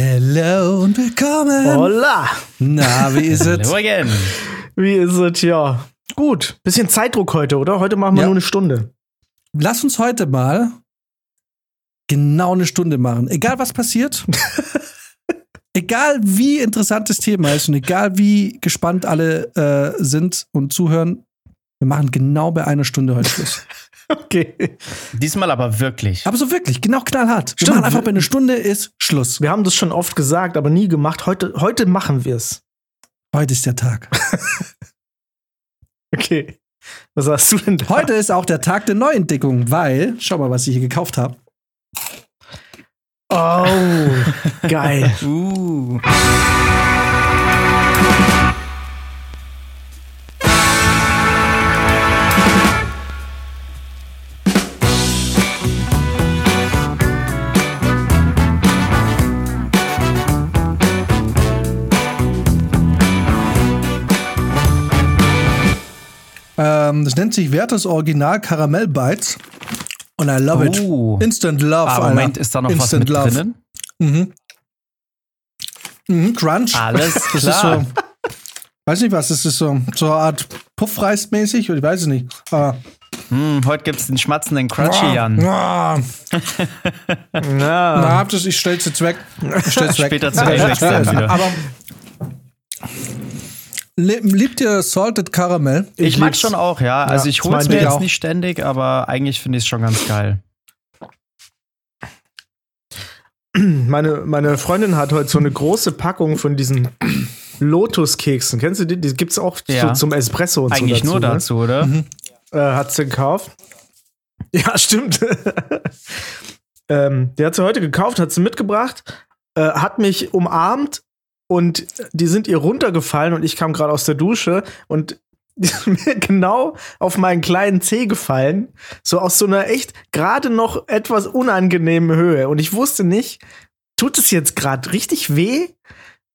Hello und willkommen. Hola. Na, wie ist es? Hello again. Wie ist es? Ja. Gut. Bisschen Zeitdruck heute, oder? Heute machen wir Ja. nur eine Stunde. Lass uns heute mal genau eine Stunde machen. Egal was passiert. egal wie interessant das Thema ist und egal wie gespannt alle äh, sind und zuhören. Wir machen genau bei einer Stunde heute Schluss. Okay. Diesmal aber wirklich. Aber so wirklich, genau knallhart. Wir Stimmt. machen einfach bei einer Stunde ist Schluss. Wir haben das schon oft gesagt, aber nie gemacht. Heute, heute machen wir es. Heute ist der Tag. Okay. Was hast du denn da? Heute ist auch der Tag der Neuentdeckung, weil, schau mal, was ich hier gekauft habe. Oh, geil. Uh. Ähm, das nennt sich Werthers Original Karamell Bites. Und I love it. Oh. Instant Love. Alter. Moment, ist da noch was Instant mit Love. drinnen? Mhm. Mhm, Crunch. Alles Das ist klar. so. Weiß nicht was, das ist so, so eine Art Puffreis mäßig, ich weiß es nicht. Aber, Hm, heute gibt's den schmatzenden Crunchy, Jan. Ah, Ja. na, hab das, ich stell's jetzt weg. Ich stell's weg. Später Alex dann wieder. Aber liebt ihr Salted Caramel? Ich, mag lieb's. schon auch, ja. Also Ja, ich hol's meinte mir ich jetzt auch. nicht ständig, aber eigentlich finde ich es schon ganz geil. Meine, meine Freundin hat heute so eine große Packung von diesen Lotus-Keksen. Kennst du die? Die gibt's auch Ja. so zum Espresso und Eigentlich so nur ne? dazu, oder? äh, hat sie gekauft. Ja, stimmt. ähm, die hat sie heute gekauft, hat sie mitgebracht, äh, hat mich umarmt und die sind ihr runtergefallen und ich kam gerade aus der Dusche und die sind mir genau auf meinen kleinen Zeh gefallen. So aus so einer echt gerade noch etwas unangenehmen Höhe. Und ich wusste nicht, tut es jetzt gerade richtig weh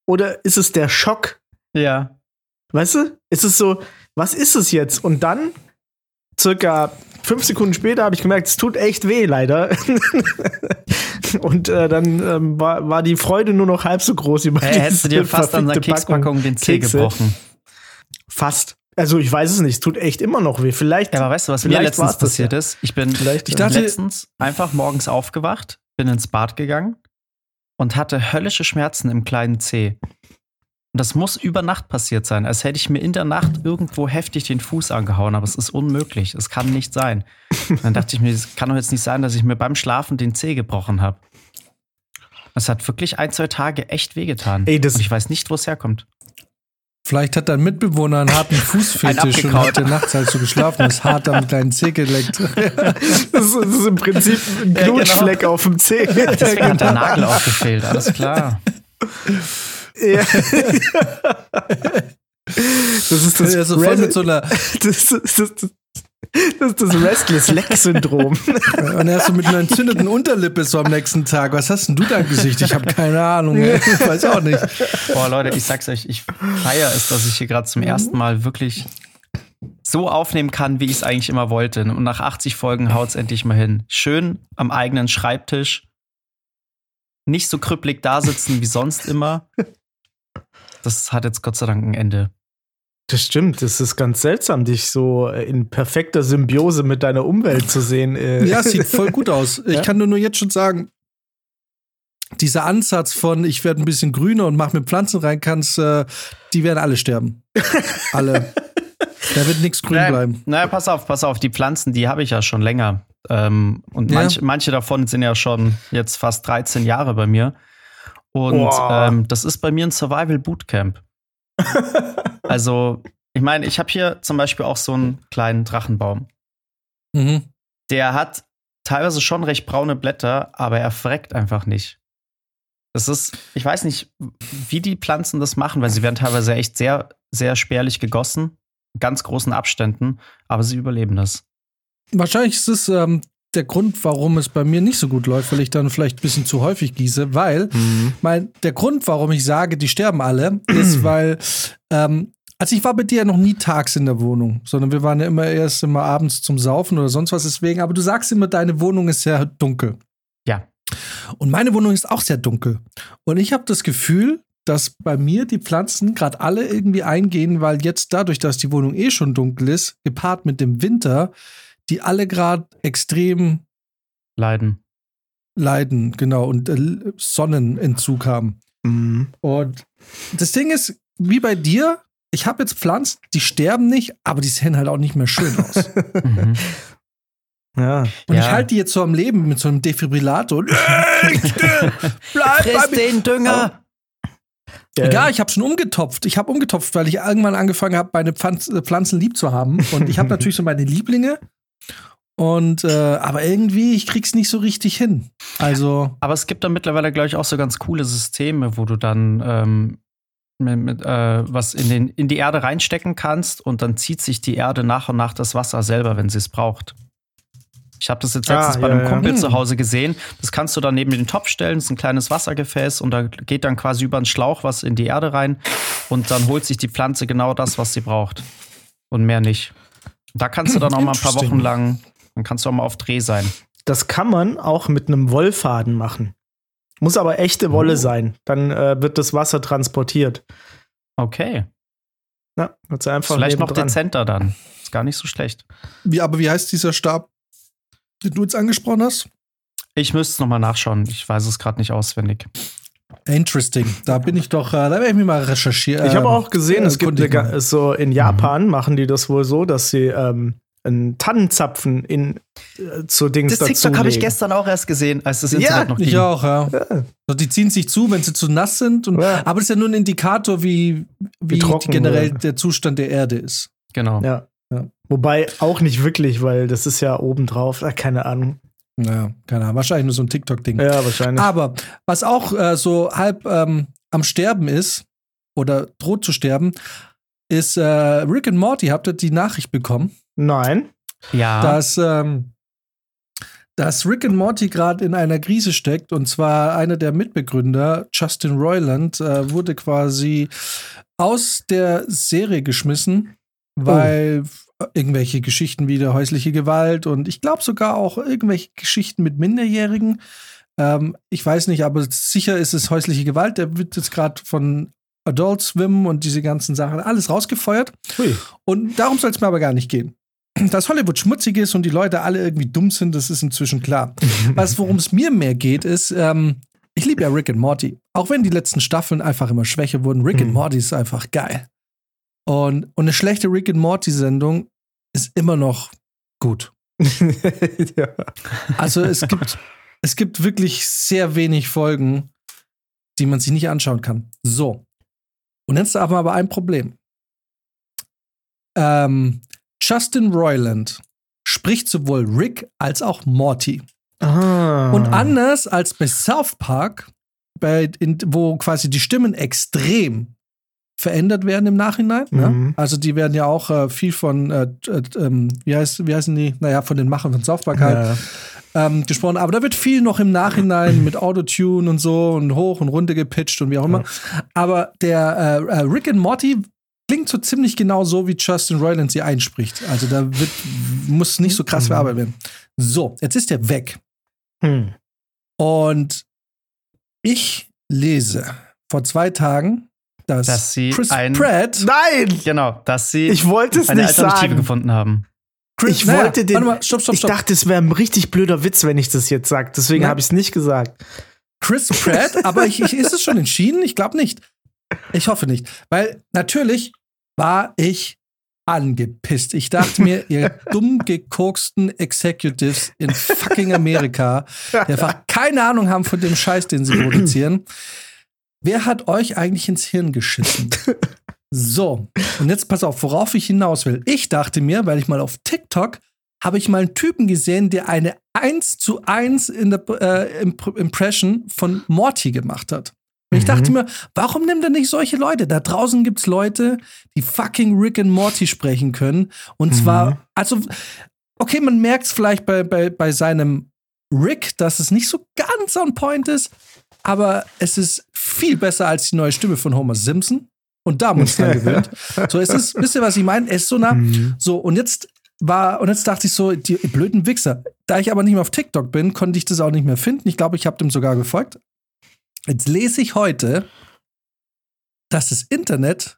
oder ist es der Schock? Ja. Weißt du? Ist es so, was ist es jetzt? Und dann, circa fünf Sekunden später, habe ich gemerkt, es tut echt weh, leider. Und äh, dann ähm, war, war die Freude nur noch halb so groß über Hey, hättest du dir fast an der Kekspackung den Zeh Kekse. gebrochen. Fast. Also ich weiß es nicht, es tut echt immer noch weh. Vielleicht. Ja, aber weißt du, was mir letztens passiert ja. ist? Ich bin Vielleicht, Ich dachte- letztens einfach morgens aufgewacht, bin ins Bad gegangen und hatte höllische Schmerzen im kleinen Zeh. Und das muss über Nacht passiert sein, als hätte ich mir in der Nacht irgendwo heftig den Fuß angehauen, aber es ist unmöglich. Es kann nicht sein. Dann dachte ich mir, es kann doch jetzt nicht sein, dass ich mir beim Schlafen den Zeh gebrochen habe. Es hat wirklich ein, zwei Tage echt wehgetan. Ey, das- und ich weiß nicht, wo es herkommt. Vielleicht hat dein Mitbewohner einen harten Fußfetisch und hat dir nachts, als du geschlafen hast, hart am kleinen Zeh geleckt. das, ist, im Prinzip ein Ja, genau. Knutschfleck auf dem Zeh. Deswegen hat der Nagel auch gefehlt, alles klar. Ja. Das ist das, Ja, so voll mit so einer, das, das, das, das ist das Restless-Leg-Syndrom. und er ist so mit einer entzündeten Unterlippe so am nächsten Tag. Was hast denn du da im Gesicht? Ich habe keine Ahnung. ey. Ich weiß auch nicht. Boah, Leute, ich sag's euch, ich feiere es, dass ich hier gerade zum ersten Mal wirklich so aufnehmen kann, wie ich es eigentlich immer wollte. Und nach 80 Folgen haut's endlich mal hin. Schön am eigenen Schreibtisch. Nicht so krüppelig da sitzen wie sonst immer. Das hat jetzt Gott sei Dank ein Ende. Das stimmt, das ist ganz seltsam, dich so äh, in perfekter Symbiose mit deiner Umwelt zu sehen. äh. Ja, es sieht voll gut aus. Ich Ja. kann nur, nur jetzt schon sagen, dieser Ansatz von ich werde ein bisschen grüner und mach mir Pflanzen rein, kannst, äh, die werden alle sterben. alle. Da wird nichts grün Naja, bleiben. naja, pass auf, pass auf, die Pflanzen, die habe ich ja schon länger. Ähm, und Ja. manch, manche davon sind ja schon jetzt fast 13 Jahre bei mir. Und ähm, das ist bei mir ein Survival Bootcamp. also, ich meine, ich habe hier zum Beispiel auch so einen kleinen Drachenbaum. Mhm. Der hat teilweise schon recht braune Blätter, aber er freckt einfach nicht. Das ist, ich weiß nicht, wie die Pflanzen das machen, weil sie werden teilweise echt sehr, sehr spärlich gegossen, in ganz großen Abständen, aber sie überleben das. Wahrscheinlich ist es ähm, der Grund, warum es bei mir nicht so gut läuft, weil ich dann vielleicht ein bisschen zu häufig gieße, weil mein, der Grund, warum ich sage, die sterben alle, ist, weil ähm, also ich war bei dir ja noch nie tags in der Wohnung, sondern wir waren ja immer erst immer abends zum Saufen oder sonst was deswegen, aber du sagst immer, deine Wohnung ist sehr dunkel. Ja. Und meine Wohnung ist auch sehr dunkel. Und ich habe das Gefühl, dass bei mir die Pflanzen gerade alle irgendwie eingehen, weil jetzt dadurch, dass die Wohnung eh schon dunkel ist, gepaart mit dem Winter, die alle gerade extrem Leiden. leiden, genau, und äh, Sonnenentzug haben. Mhm. Und das Ding ist, wie bei dir, ich habe jetzt Pflanzen, die sterben nicht, aber die sehen halt auch nicht mehr schön aus. Mhm. Ja. Und Ja. ich halte die jetzt so am Leben mit so einem Defibrillator. Und Bleib Friss bei mir. den Dünger! Ja, ich habe schon umgetopft. Ich habe umgetopft, weil ich irgendwann angefangen habe, meine Pflanz äh, Pflanzen lieb zu haben. Und ich habe natürlich so meine Lieblinge. Und äh, aber irgendwie, ich krieg's nicht so richtig hin. Also, Aber es gibt da mittlerweile, glaube ich, auch so ganz coole Systeme, wo du dann ähm, mit, mit, äh, was in, den, in die Erde reinstecken kannst und dann zieht sich die Erde nach und nach das Wasser selber, wenn sie es braucht. Ich habe das jetzt Ah, letztens bei ja, einem ja. Kumpel Hm. zu Hause gesehen. Das kannst du dann neben den Topf stellen, das ist ein kleines Wassergefäß und da geht dann quasi über einen Schlauch was in die Erde rein und dann holt sich die Pflanze genau das, was sie braucht. Und mehr nicht. Da kannst du dann auch mal ein paar. Wochen lang, dann kannst du auch mal auf Dreh sein. Das kann man auch mit einem Wollfaden machen. Muss aber echte Wolle Oh. sein. Dann äh, wird das Wasser transportiert. Okay. Ja, wird's einfach Vielleicht noch nebendran. dezenter dann. Ist gar nicht so schlecht. wie, aber wie heißt dieser Stab, den du jetzt angesprochen hast? Ich müsste es nochmal nachschauen. Ich weiß es gerade nicht auswendig. Interesting. Da bin ich doch, äh, da werde ich mir mal recherchieren. Ich habe auch gesehen, äh, es gibt eine, so in Japan machen die das wohl so, dass sie ähm, einen Tannenzapfen in äh, zu Dings Das TikTok habe ich gestern auch erst gesehen, als das Ja, Internet noch ging. Ich auch, ja. Ja. So, die ziehen sich zu, wenn sie zu nass sind. Und, Ja. Aber das ist ja nur ein Indikator, wie, wie, trocken generell wurde. der Zustand der Erde ist. Genau. Ja. Ja. Wobei auch nicht wirklich, weil das ist ja obendrauf. Ach, keine Ahnung. Naja, keine Ahnung. Wahrscheinlich nur so ein TikTok-Ding. Ja, wahrscheinlich. Aber was auch äh, so halb ähm, am Sterben ist oder droht zu sterben, ist äh, Rick and Morty. Habt ihr die Nachricht bekommen, Nein. Ja. dass, ähm, dass Rick and Morty gerade in einer Krise steckt und zwar einer der Mitbegründer, Justin Roiland, äh, wurde quasi aus der Serie geschmissen, weil irgendwelche Geschichten wie der häusliche Gewalt und ich glaube sogar auch irgendwelche Geschichten mit Minderjährigen. Ähm, ich weiß nicht, aber sicher ist es häusliche Gewalt. Der wird jetzt gerade von Adult Swim und diese ganzen Sachen alles rausgefeuert. Hui. Und darum soll es mir aber gar nicht gehen. Dass Hollywood schmutzig ist und die Leute alle irgendwie dumm sind, das ist inzwischen klar. Was, worum es mir mehr geht, ist, ähm, ich liebe ja Rick and Morty. Auch wenn die letzten Staffeln einfach immer schwächer wurden, Rick and Mhm. Morty ist einfach geil. Und, und eine schlechte Rick and Morty-Sendung ist immer noch gut. ja. Also es gibt, es gibt wirklich sehr wenig Folgen, die man sich nicht anschauen kann. So. Und jetzt haben wir aber ein Problem. Ähm, Justin Roiland spricht sowohl Rick als auch Morty. Ah. Und anders als bei South Park, bei, in, wo quasi die Stimmen extrem verändert werden im Nachhinein. Mhm. Ne? Also die werden ja auch äh, viel von, äh, äh, ähm, wie, heißt, wie heißen die? Naja, von den Machern von Park halt Ja. ähm, gesprochen. Aber da wird viel noch im Nachhinein mit Autotune und so und hoch und runter gepitcht und wie auch immer. Aber der äh, äh, Rick and Morty klingt so ziemlich genau so, wie Justin Roiland sie einspricht. Also da wird, muss nicht so krass Mhm. verarbeitet werden. So, jetzt ist der weg. Hm. Und ich lese vor zwei Tagen, dass, Dass sie Chris ein- Pratt. Nein! Genau, dass sie Ich wollte es eine nicht Alternative sagen. gefunden haben. Chris, Ich wollte den- Warte mal, stopp, stopp, Ich stopp. dachte, es wäre ein richtig blöder Witz, wenn ich das jetzt sage. Deswegen habe ich es nicht gesagt. Chris Pratt, aber ich, ich, ist es schon entschieden? Ich glaube nicht. Ich hoffe nicht. Weil natürlich war ich angepisst. Ich dachte mir, ihr dumm gekoksten Executives in fucking Amerika, die einfach keine Ahnung haben von dem Scheiß, den sie produzieren. Wer hat euch eigentlich ins Hirn geschissen? So, und jetzt pass auf, worauf ich hinaus will. Ich dachte mir, weil ich mal auf TikTok habe ich mal einen Typen gesehen, der eine 1 zu 1 in der äh, Imp Impression von Morty gemacht hat. Und ich Mhm. dachte mir, warum nimmt er nicht solche Leute? Da draußen gibt's Leute, die fucking Rick and Morty sprechen können. Und Mhm. zwar, also, okay, man merkt es vielleicht bei, bei, bei seinem Rick, dass es nicht so ganz on point ist, aber es ist viel besser als die neue Stimme von Homer Simpson. Und da haben wir uns dran gewöhnt. So, es ist, wisst ihr, was ich meine? Es ist so nah. Mhm. So, und jetzt war, und jetzt dachte ich so, die blöden Wichser. Da ich aber nicht mehr auf TikTok bin, konnte ich das auch nicht mehr finden. Ich glaube, ich habe dem sogar gefolgt. Jetzt lese ich heute, dass das Internet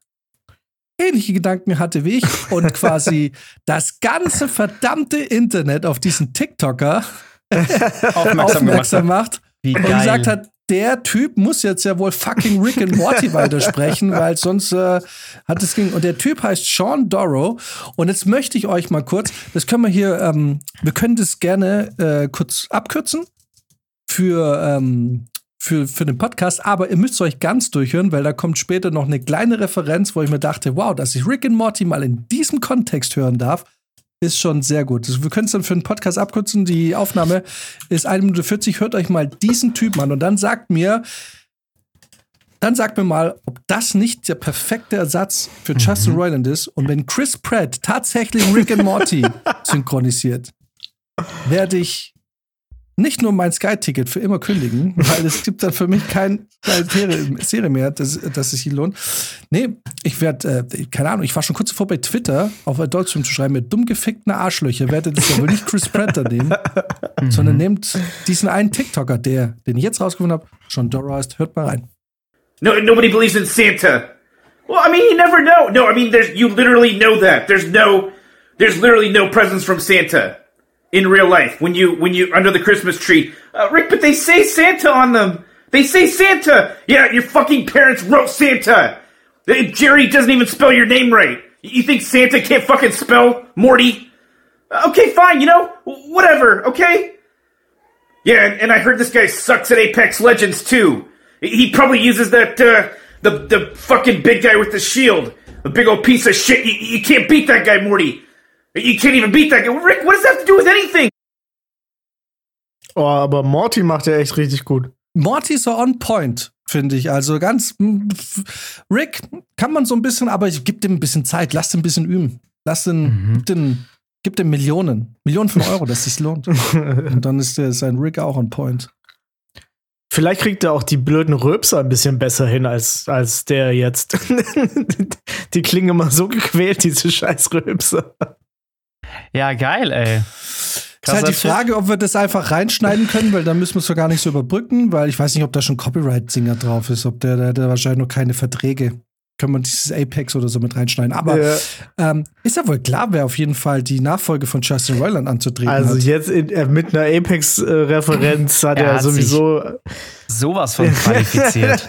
ähnliche Gedanken hatte wie ich und quasi das ganze verdammte Internet auf diesen TikToker Aufmerksam, aufmerksam macht Wie und geil. gesagt hat, der Typ muss jetzt ja wohl fucking Rick and Morty weitersprechen, weil sonst äh, hat es ging. Und der Typ heißt Sean Dorrow. Und jetzt möchte ich euch mal kurz, das können wir hier, ähm, wir können das gerne äh, kurz abkürzen für, ähm, für, für den Podcast, aber ihr müsst euch ganz durchhören, weil da kommt später noch eine kleine Referenz, wo ich mir dachte, wow, dass ich Rick and Morty mal in diesem Kontext hören darf, ist schon sehr gut. Wir können es dann für den Podcast abkürzen. Die Aufnahme ist 1 Minute 40. Hört euch mal diesen Typ an und dann sagt mir, dann sagt mir mal, ob das nicht der perfekte Ersatz für Justin Roiland ist. Und wenn Chris Pratt tatsächlich Rick and Morty synchronisiert, werde ich nicht nur mein Sky-Ticket für immer kündigen, weil es gibt dann für mich kein, keine Serie, Serie mehr, dass, dass es sich lohnt. Nee, ich werde, äh, keine Ahnung, ich war schon kurz davor bei Twitter auf Deutschland zu schreiben, mit dumm gefickten Arschlöcher werdet das ja wohl nicht Chris Pratt da nehmen, sondern nehmt diesen einen TikToker, der, den ich jetzt rausgefunden habe, schon Dora heißt, hört mal rein. No, nobody believes in Santa. Well, I mean, you never know. No, I mean, there's you literally know that. There's no, there's literally no presents from Santa in real life when you when you under the Christmas tree. Uh, Rick, but they say Santa on them. They say Santa. Yeah, your fucking parents wrote Santa. Uh, Jerry doesn't even spell your name right. You think Santa can't fucking spell Morty? Uh, Okay, fine. You know, whatever. Okay. Yeah, and, and I heard this guy sucks at Apex Legends too. He probably uses that uh, the the fucking big guy with the shield, a big old piece of shit. You, you can't beat that guy, Morty. You can't even beat that guy. Rick, what does that have to do with anything? Oh, aber Morty macht ja echt richtig gut. Morty ist so on point, finde ich. Also ganz. f- Rick kann man so ein bisschen, aber ich gib dem ein bisschen Zeit, lass den ein bisschen üben. Lass den, gib den, gib dem Millionen. Millionen von Euro, dass es sich lohnt. Und dann ist der, sein Rick auch on point. Vielleicht kriegt er auch die blöden Röpser ein bisschen besser hin als, als der jetzt. die klingen immer so gequält, diese scheiß Röpser. Ja, geil, ey. ist halt die Frage, ob wir das einfach reinschneiden können, weil dann müssen wir es doch gar nicht so überbrücken, weil ich weiß nicht, ob da schon Copyright-Singer drauf ist, ob der, der hat ja wahrscheinlich noch keine Verträge. Können wir dieses Apex oder so mit reinschneiden. Aber Ja. ähm, ist ja wohl klar, wer auf jeden Fall die Nachfolge von Justin Roiland anzutreten Also hat. jetzt in, äh, mit einer Apex-Referenz hat Er er hat sowieso. Sowas von qualifiziert.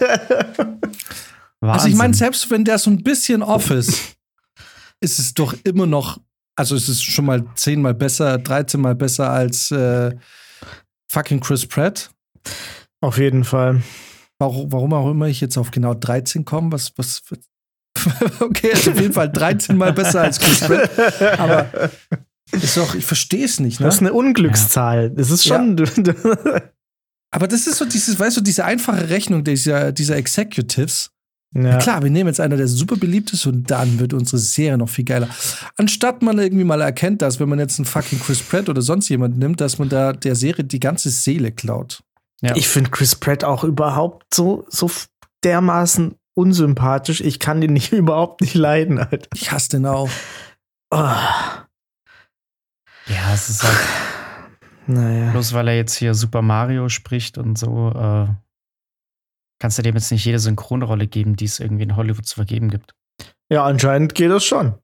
Also ich meine, selbst wenn der so ein bisschen off ist, ist es doch immer noch, also es ist schon mal zehnmal besser, 13 mal besser als äh, fucking Chris Pratt. Auf jeden Fall. Warum, warum auch immer ich jetzt auf genau 13 komme, was, was, okay, ist auf jeden Fall 13 mal besser als Chris Pratt. Aber ist doch, ich verstehe es nicht, ne? Das ist eine Unglückszahl. Das ist schon. Aber das ist so dieses, weißt du, diese einfache Rechnung dieser, dieser Executives. Ja. Klar, wir nehmen jetzt einer, der super beliebt ist und dann wird unsere Serie noch viel geiler. Anstatt man irgendwie mal erkennt, dass wenn man jetzt einen fucking Chris Pratt oder sonst jemanden nimmt, dass man da der Serie die ganze Seele klaut. Ja. Ich finde Chris Pratt auch überhaupt so, so dermaßen unsympathisch. Ich kann den nicht überhaupt nicht leiden, Alter. Ich hasse den auch. Oh, ja, es ist halt, naja. bloß weil er jetzt hier Super Mario spricht und so, äh, kannst du dem jetzt nicht jede Synchronrolle geben, die es irgendwie in Hollywood zu vergeben gibt. Ja, anscheinend geht das schon.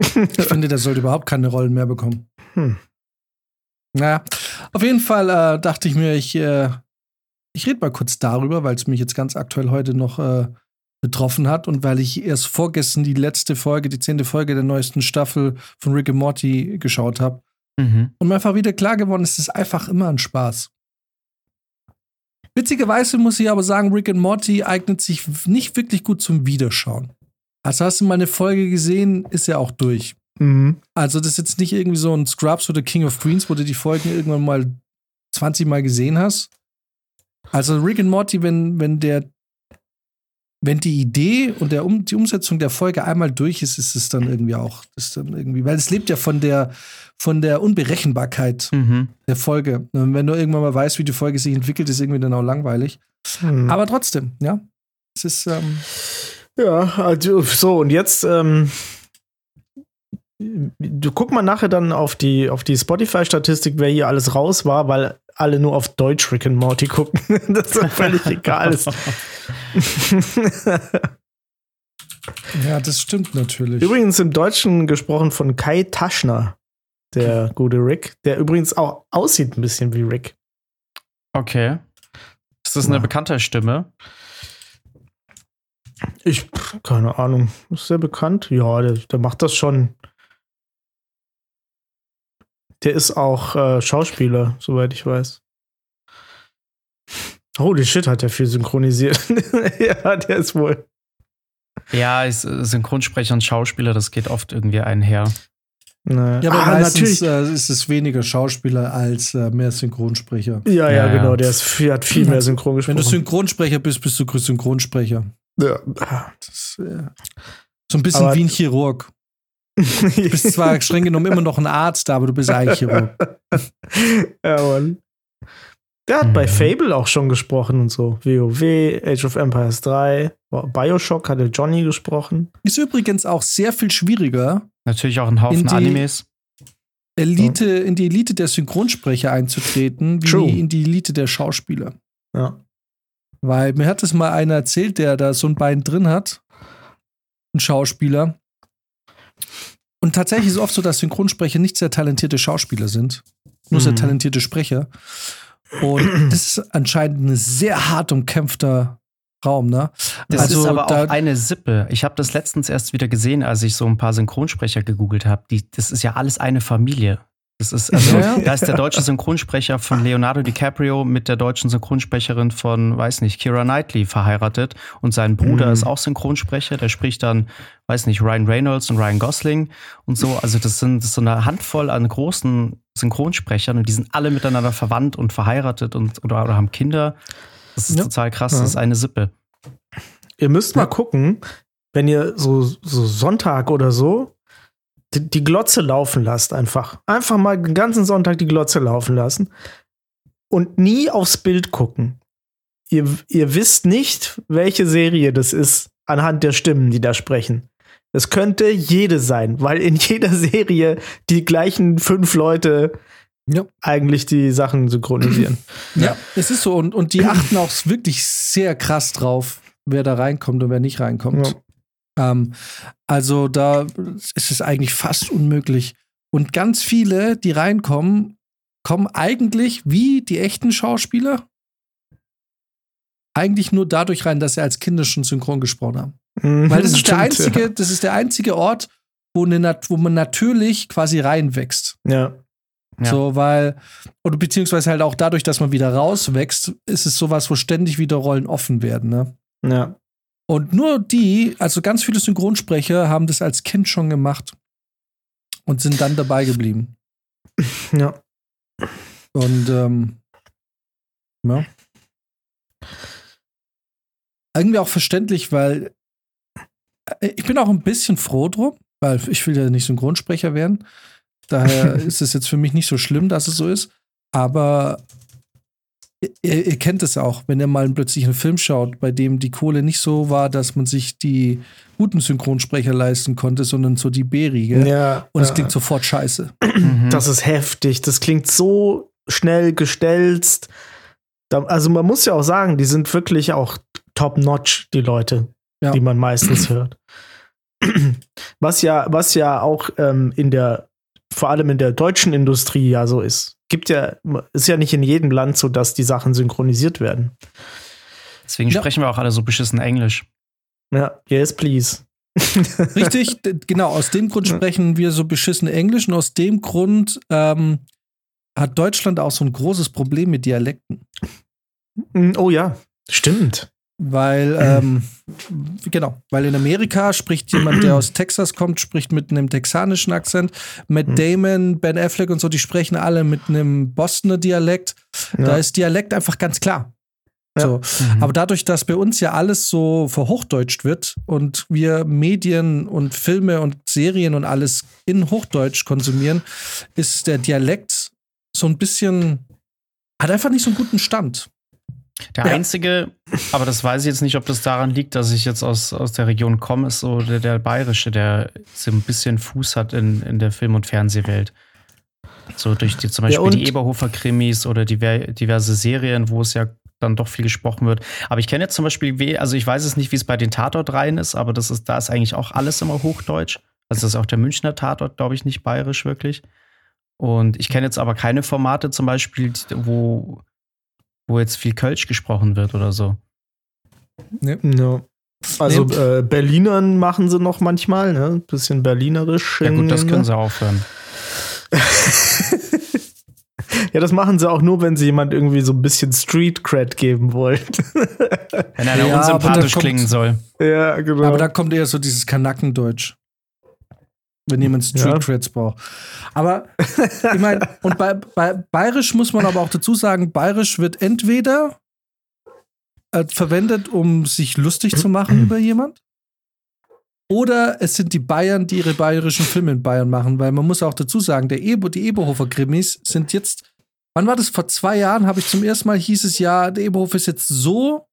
Ich finde, der sollte überhaupt keine Rollen mehr bekommen. Hm. Naja, auf jeden Fall äh, dachte ich mir, ich, äh, ich rede mal kurz darüber, weil es mich jetzt ganz aktuell heute noch äh, betroffen hat und weil ich erst vorgestern die letzte Folge, die zehnte Folge der neuesten Staffel von Rick and Morty geschaut habe. Mhm. Und mir einfach wieder klar geworden ist, es ist einfach immer ein Spaß. Witzigerweise muss ich aber sagen, Rick and Morty eignet sich nicht wirklich gut zum Wiederschauen. Also hast du mal eine Folge gesehen, ist ja auch durch. Mhm. Also das ist jetzt nicht irgendwie so ein Scrubs oder King of Queens, wo du die Folgen irgendwann mal 20 Mal gesehen hast. Also Rick and Morty, wenn, wenn der wenn die Idee und der um, die Umsetzung der Folge einmal durch ist, ist es dann irgendwie auch, ist dann irgendwie, weil es lebt ja von der, von der Unberechenbarkeit Mhm. der Folge. Und wenn du irgendwann mal weißt, wie die Folge sich entwickelt, ist irgendwie dann auch langweilig. Hm. Aber trotzdem, ja. Es ist, ähm, Ja, also so, und jetzt, ähm, du guck mal nachher dann auf die, auf die Spotify-Statistik, wer hier alles raus war, weil alle nur auf Deutsch Rick and Morty gucken. das ist völlig egal ist. Ja, das stimmt natürlich. Übrigens im Deutschen gesprochen von Kai Taschner, der gute Rick, der übrigens auch aussieht ein bisschen wie Rick. Okay. Ist das eine Ja. bekannte Stimme? Ich, keine Ahnung, ist sehr bekannt. Ja, der, der macht das schon. Der ist auch äh, Schauspieler, soweit ich weiß. Holy shit, hat der viel synchronisiert. ja, der ist wohl. Ja, ist, äh, Synchronsprecher und Schauspieler, das geht oft irgendwie einher. Ne. Ja, aber Ah, meistens äh, ist es weniger Schauspieler als äh, mehr Synchronsprecher. Ja, ja, Ja, ja. genau, der ist viel, hat viel mehr synchron Wenn du gesprochen. Synchronsprecher bist, bist du Synchronsprecher. ja. Das ist, äh, so ein bisschen Aber- wie ein Chirurg. Du bist zwar streng genommen immer noch ein Arzt, aber du bist eigentlich Chirurg. ja, Mann. Der hat bei Mhm. Fable auch schon gesprochen und so. WoW, Age of Empires 3, Bioshock hatte Johnny gesprochen. Ist übrigens auch sehr viel schwieriger, Natürlich auch ein Haufen In die- Animes. Elite, in die Elite der Synchronsprecher einzutreten, wie True. in die Elite der Schauspieler. Ja. Weil mir hat es mal einer erzählt, der da so ein Bein drin hat, ein Schauspieler. Und tatsächlich ist es oft so, dass Synchronsprecher nicht sehr talentierte Schauspieler sind, nur sehr Mhm. talentierte Sprecher. Und das ist anscheinend ein sehr hart umkämpfter Raum, ne? Das Also ist aber da- auch eine Sippe. Ich habe das letztens erst wieder gesehen, als ich so ein paar Synchronsprecher gegoogelt habe. Das ist ja alles eine Familie. Das ist, also, Ja, da ist der deutsche Synchronsprecher von Leonardo DiCaprio mit der deutschen Synchronsprecherin von, weiß nicht, Kira Knightley verheiratet. Und sein Bruder Mhm. ist auch Synchronsprecher. Der spricht dann, weiß nicht, Ryan Reynolds und Ryan Gosling und so. Also, das sind, das ist so eine Handvoll an großen Synchronsprechern und die sind alle miteinander verwandt und verheiratet und oder, oder haben Kinder. Das ist Ja. total krass. Ja. Das ist eine Sippe. Ihr müsst mal gucken, wenn ihr so, so Sonntag oder so die, die Glotze laufen lasst, einfach. Einfach mal den ganzen Sonntag die Glotze laufen lassen und nie aufs Bild gucken. Ihr, ihr wisst nicht, welche Serie das ist, anhand der Stimmen, die da sprechen. Es könnte jede sein, weil in jeder Serie die gleichen fünf Leute Ja. eigentlich die Sachen synchronisieren. Ja, es ist so. Und, und die achten auch wirklich sehr krass drauf, wer da reinkommt und wer nicht reinkommt. Ähm, also da ist es eigentlich fast unmöglich. Und ganz viele, die reinkommen, kommen eigentlich wie die echten Schauspieler eigentlich nur dadurch rein, dass sie als Kinder schon synchron gesprochen haben. Mhm, Weil das ist der stimmt, einzige, das ist der einzige Ort, wo, eine, wo man natürlich quasi reinwächst. Ja. Ja. So, weil, oder beziehungsweise halt auch dadurch, dass man wieder rauswächst, ist es sowas, wo ständig wieder Rollen offen werden, ne? ja. Und nur die, also ganz viele Synchronsprecher haben das als Kind schon gemacht und sind dann dabei geblieben. Ja. Und ähm, ja. Irgendwie auch verständlich, weil äh, ich bin auch ein bisschen froh drum, weil ich will ja nicht Synchronsprecher werden. Daher ist es jetzt für mich nicht so schlimm, dass es so ist. Aber ihr, ihr kennt es auch, wenn ihr mal plötzlich einen Film schaut, bei dem die Kohle nicht so war, dass man sich die guten Synchronsprecher leisten konnte, sondern so die B-Riege. ja. Und es ja. klingt sofort scheiße. Das ist heftig. Das klingt so schnell gestelzt. Also man muss ja auch sagen, die sind wirklich auch top-notch, die Leute, Ja. die man meistens hört. Was ja, was ja auch ähm, in der, vor allem in der deutschen Industrie ja so ist. Gibt ja, ist ja nicht in jedem Land so, dass die Sachen synchronisiert werden. Deswegen Ja. sprechen wir auch alle so beschissen Englisch. Ja, yes, please. Richtig, genau, aus dem Grund sprechen wir so beschissen Englisch und aus dem Grund ähm, hat Deutschland auch so ein großes Problem mit Dialekten. Mm, Oh ja, stimmt. Weil, ähm, genau, weil in Amerika spricht jemand, der aus Texas kommt, spricht mit einem texanischen Akzent. Matt Mhm. Damon, Ben Affleck und so, die sprechen alle mit einem Bostoner Dialekt. Da Ja. ist Dialekt einfach ganz klar. Ja. So. Mhm. Aber dadurch, dass bei uns ja alles so verhochdeutscht wird und wir Medien und Filme und Serien und alles in Hochdeutsch konsumieren, ist der Dialekt so ein bisschen, hat einfach nicht so einen guten Stand. Der Ja. einzige, aber das weiß ich jetzt nicht, ob das daran liegt, dass ich jetzt aus, aus der Region komme, ist so der, der Bayerische, der so ein bisschen Fuß hat in, in der Film- und Fernsehwelt. So durch die, zum Ja, Beispiel die und- Eberhofer-Krimis oder diver, diverse Serien, wo es ja dann doch viel gesprochen wird. Aber ich kenne jetzt zum Beispiel, also ich weiß es nicht, wie es bei den Tatortreihen ist, aber das ist, da ist eigentlich auch alles immer Hochdeutsch. Also das ist auch der Münchner Tatort, glaube ich, nicht bayerisch wirklich. Und ich kenne jetzt aber keine Formate zum Beispiel, wo, wo jetzt viel Kölsch gesprochen wird oder so. Ja. Also äh, Berlinern machen sie noch manchmal, ne? Bisschen berlinerisch. Ja gut, das können sie aufhören. Ja, das machen sie auch nur, wenn sie jemand irgendwie so ein bisschen Street Cred geben wollen. Wenn einer Ja, unsympathisch kommt- klingen soll. ja, genau. Aber da kommt eher so dieses Kanackendeutsch. Wenn jemand Street Ja. Creds braucht. Aber ich meine, und bei, bei Bayerisch muss man aber auch dazu sagen, Bayerisch wird entweder äh, verwendet, um sich lustig zu machen über jemand. Oder es sind die Bayern, die ihre bayerischen Filme in Bayern machen, weil man muss auch dazu sagen, der Ebo, die Eberhofer-Krimis sind jetzt, wann war das? Vor zwei Jahren habe ich zum ersten Mal hieß es ja, der Eberhof ist jetzt so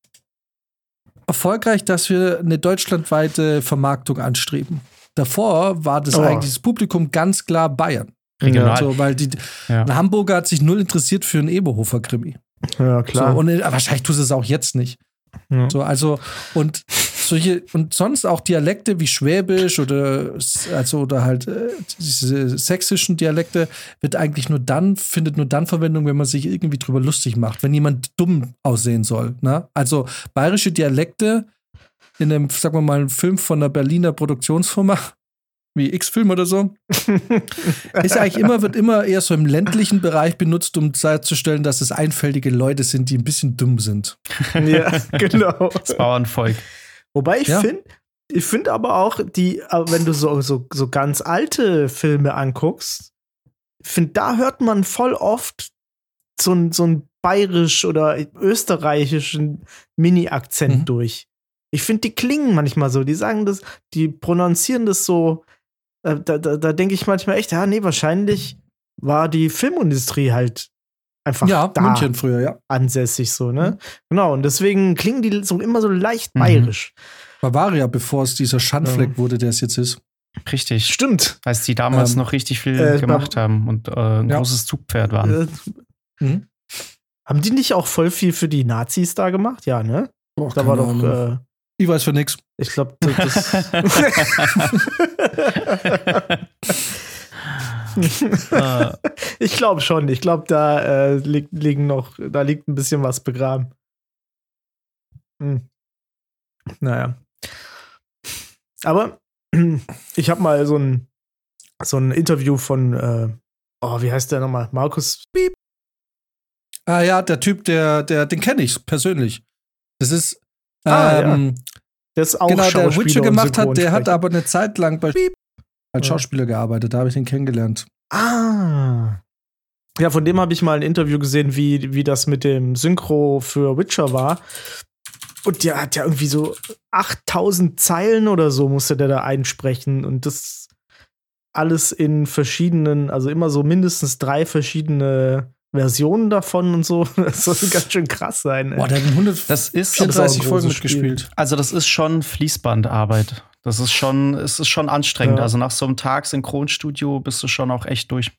erfolgreich, dass wir eine deutschlandweite Vermarktung anstreben. Davor war das Oh. eigentlich das Publikum ganz klar Bayern. Regional. So, weil die, Ja. ein Hamburger hat sich null interessiert für einen Eberhofer-Krimi. ja, klar. So, und äh, wahrscheinlich tut es auch jetzt nicht. Ja. So, also, und solche, und sonst auch Dialekte wie Schwäbisch oder, also, oder halt äh, diese sächsischen Dialekte wird eigentlich nur dann, findet nur dann Verwendung, wenn man sich irgendwie drüber lustig macht, wenn jemand dumm aussehen soll. Ne? Also, bayerische Dialekte in einem, sagen wir mal, einem Film von einer Berliner Produktionsfirma, wie X-Film oder so, ist eigentlich immer, wird immer eher so im ländlichen Bereich benutzt, um darzustellen, dass es einfältige Leute sind, die ein bisschen dumm sind. ja, genau. Das Bauernvolk. Wobei ich Ja. finde, ich finde aber auch, die, äh, wenn du so, so, so ganz alte Filme anguckst, finde, da hört man voll oft so ein, so ein bayerisch oder österreichischen Mini-Akzent Mhm. durch. Ich finde, die klingen manchmal so, die sagen das, die prononzieren das so, äh, da, da, da denke ich manchmal echt, ja, nee, wahrscheinlich war die Filmindustrie halt einfach ja, da München früher, ja. ansässig so, ne? Genau, und deswegen klingen die so immer so leicht Mhm. bayerisch. Bavaria, bevor es dieser Schandfleck Ja. wurde, der es jetzt ist. Richtig. Stimmt. Als die damals Ähm, noch richtig viel äh, gemacht haben und äh, ein Ja. großes Zugpferd waren. Äh, Mhm. haben die nicht auch voll viel für die Nazis da gemacht? Ja, ne? Boah, Da war doch, äh, ich weiß für nix. ich glaube, das. Ich glaube schon. Ich glaube, da äh, liegt, liegen noch, da liegt ein bisschen was begraben. Hm. Naja. Aber ich habe mal so ein, so ein Interview von, äh, oh, wie heißt der nochmal? Markus Piep. Ah ja, der Typ, der, der, den kenne ich persönlich. Das ist Ah, ähm, Der ist auch genau, der Witcher gemacht hat, der hat aber eine Zeit lang bei als Ja. Schauspieler gearbeitet, da habe ich ihn kennengelernt. Ah. Ja, von dem habe ich mal ein Interview gesehen, wie, wie das mit dem Synchro für Witcher war. Und der hat ja irgendwie so 8000 Zeilen oder so musste der da einsprechen. Und das alles in verschiedenen, also immer so mindestens drei verschiedene Versionen davon und so. Das soll ganz schön krass sein. Ey. Boah, der hat in 134 das ist, Aber es ist auch ein Folgen großes Spiel. mitgespielt. also das ist schon Fließbandarbeit. Das ist schon, es ist schon anstrengend. Ja. Also nach so einem Tag Synchronstudio bist du schon auch echt durch.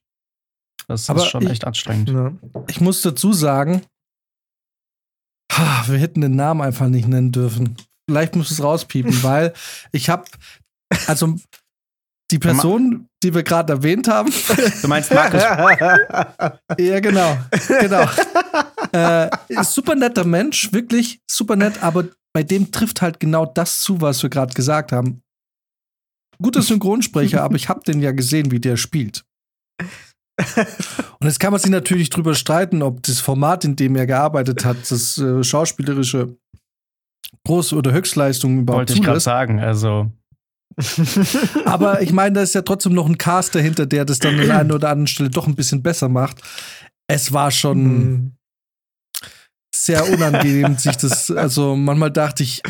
Das Aber ist schon ich- echt anstrengend. Ja. Ich muss dazu sagen, ha, wir hätten den Namen einfach nicht nennen dürfen. Vielleicht muss es rauspiepen, weil ich habe, also die Person, die wir gerade erwähnt haben, Du meinst Markus? ja genau, genau, äh, super netter Mensch, wirklich super nett, aber bei dem trifft halt genau das zu, was wir gerade gesagt haben. Guter Synchronsprecher, aber ich habe den ja gesehen, wie der spielt. Und jetzt kann man sich natürlich drüber streiten, ob das Format, in dem er gearbeitet hat, das äh, schauspielerische Groß- oder Höchstleistung überhaupt Wollte ich gerade sagen. Also Aber ich meine, da ist ja trotzdem noch ein Cast dahinter, der das dann an einer oder anderen Stelle doch ein bisschen besser macht. Es war schon Hm. sehr unangenehm, sich das, also manchmal dachte ich,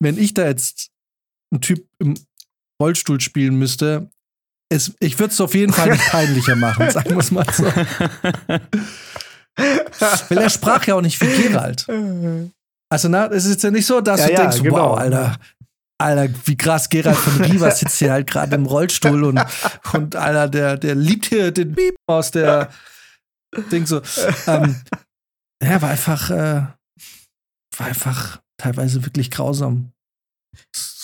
wenn ich da jetzt einen Typ im Rollstuhl spielen müsste, es, ich würde es auf jeden Fall nicht peinlicher machen, sagen wir es mal so. Weil er sprach ja auch nicht wie Gerald. Also, na, es ist ja nicht so, dass Ja, du ja, denkst, genau. wow, Alter, Alter, wie krass Gerald von Riva sitzt hier halt gerade im Rollstuhl und, und Alter, der, der liebt hier den Beep aus der Ding so. Ähm, ja, war einfach, äh, war einfach teilweise wirklich grausam.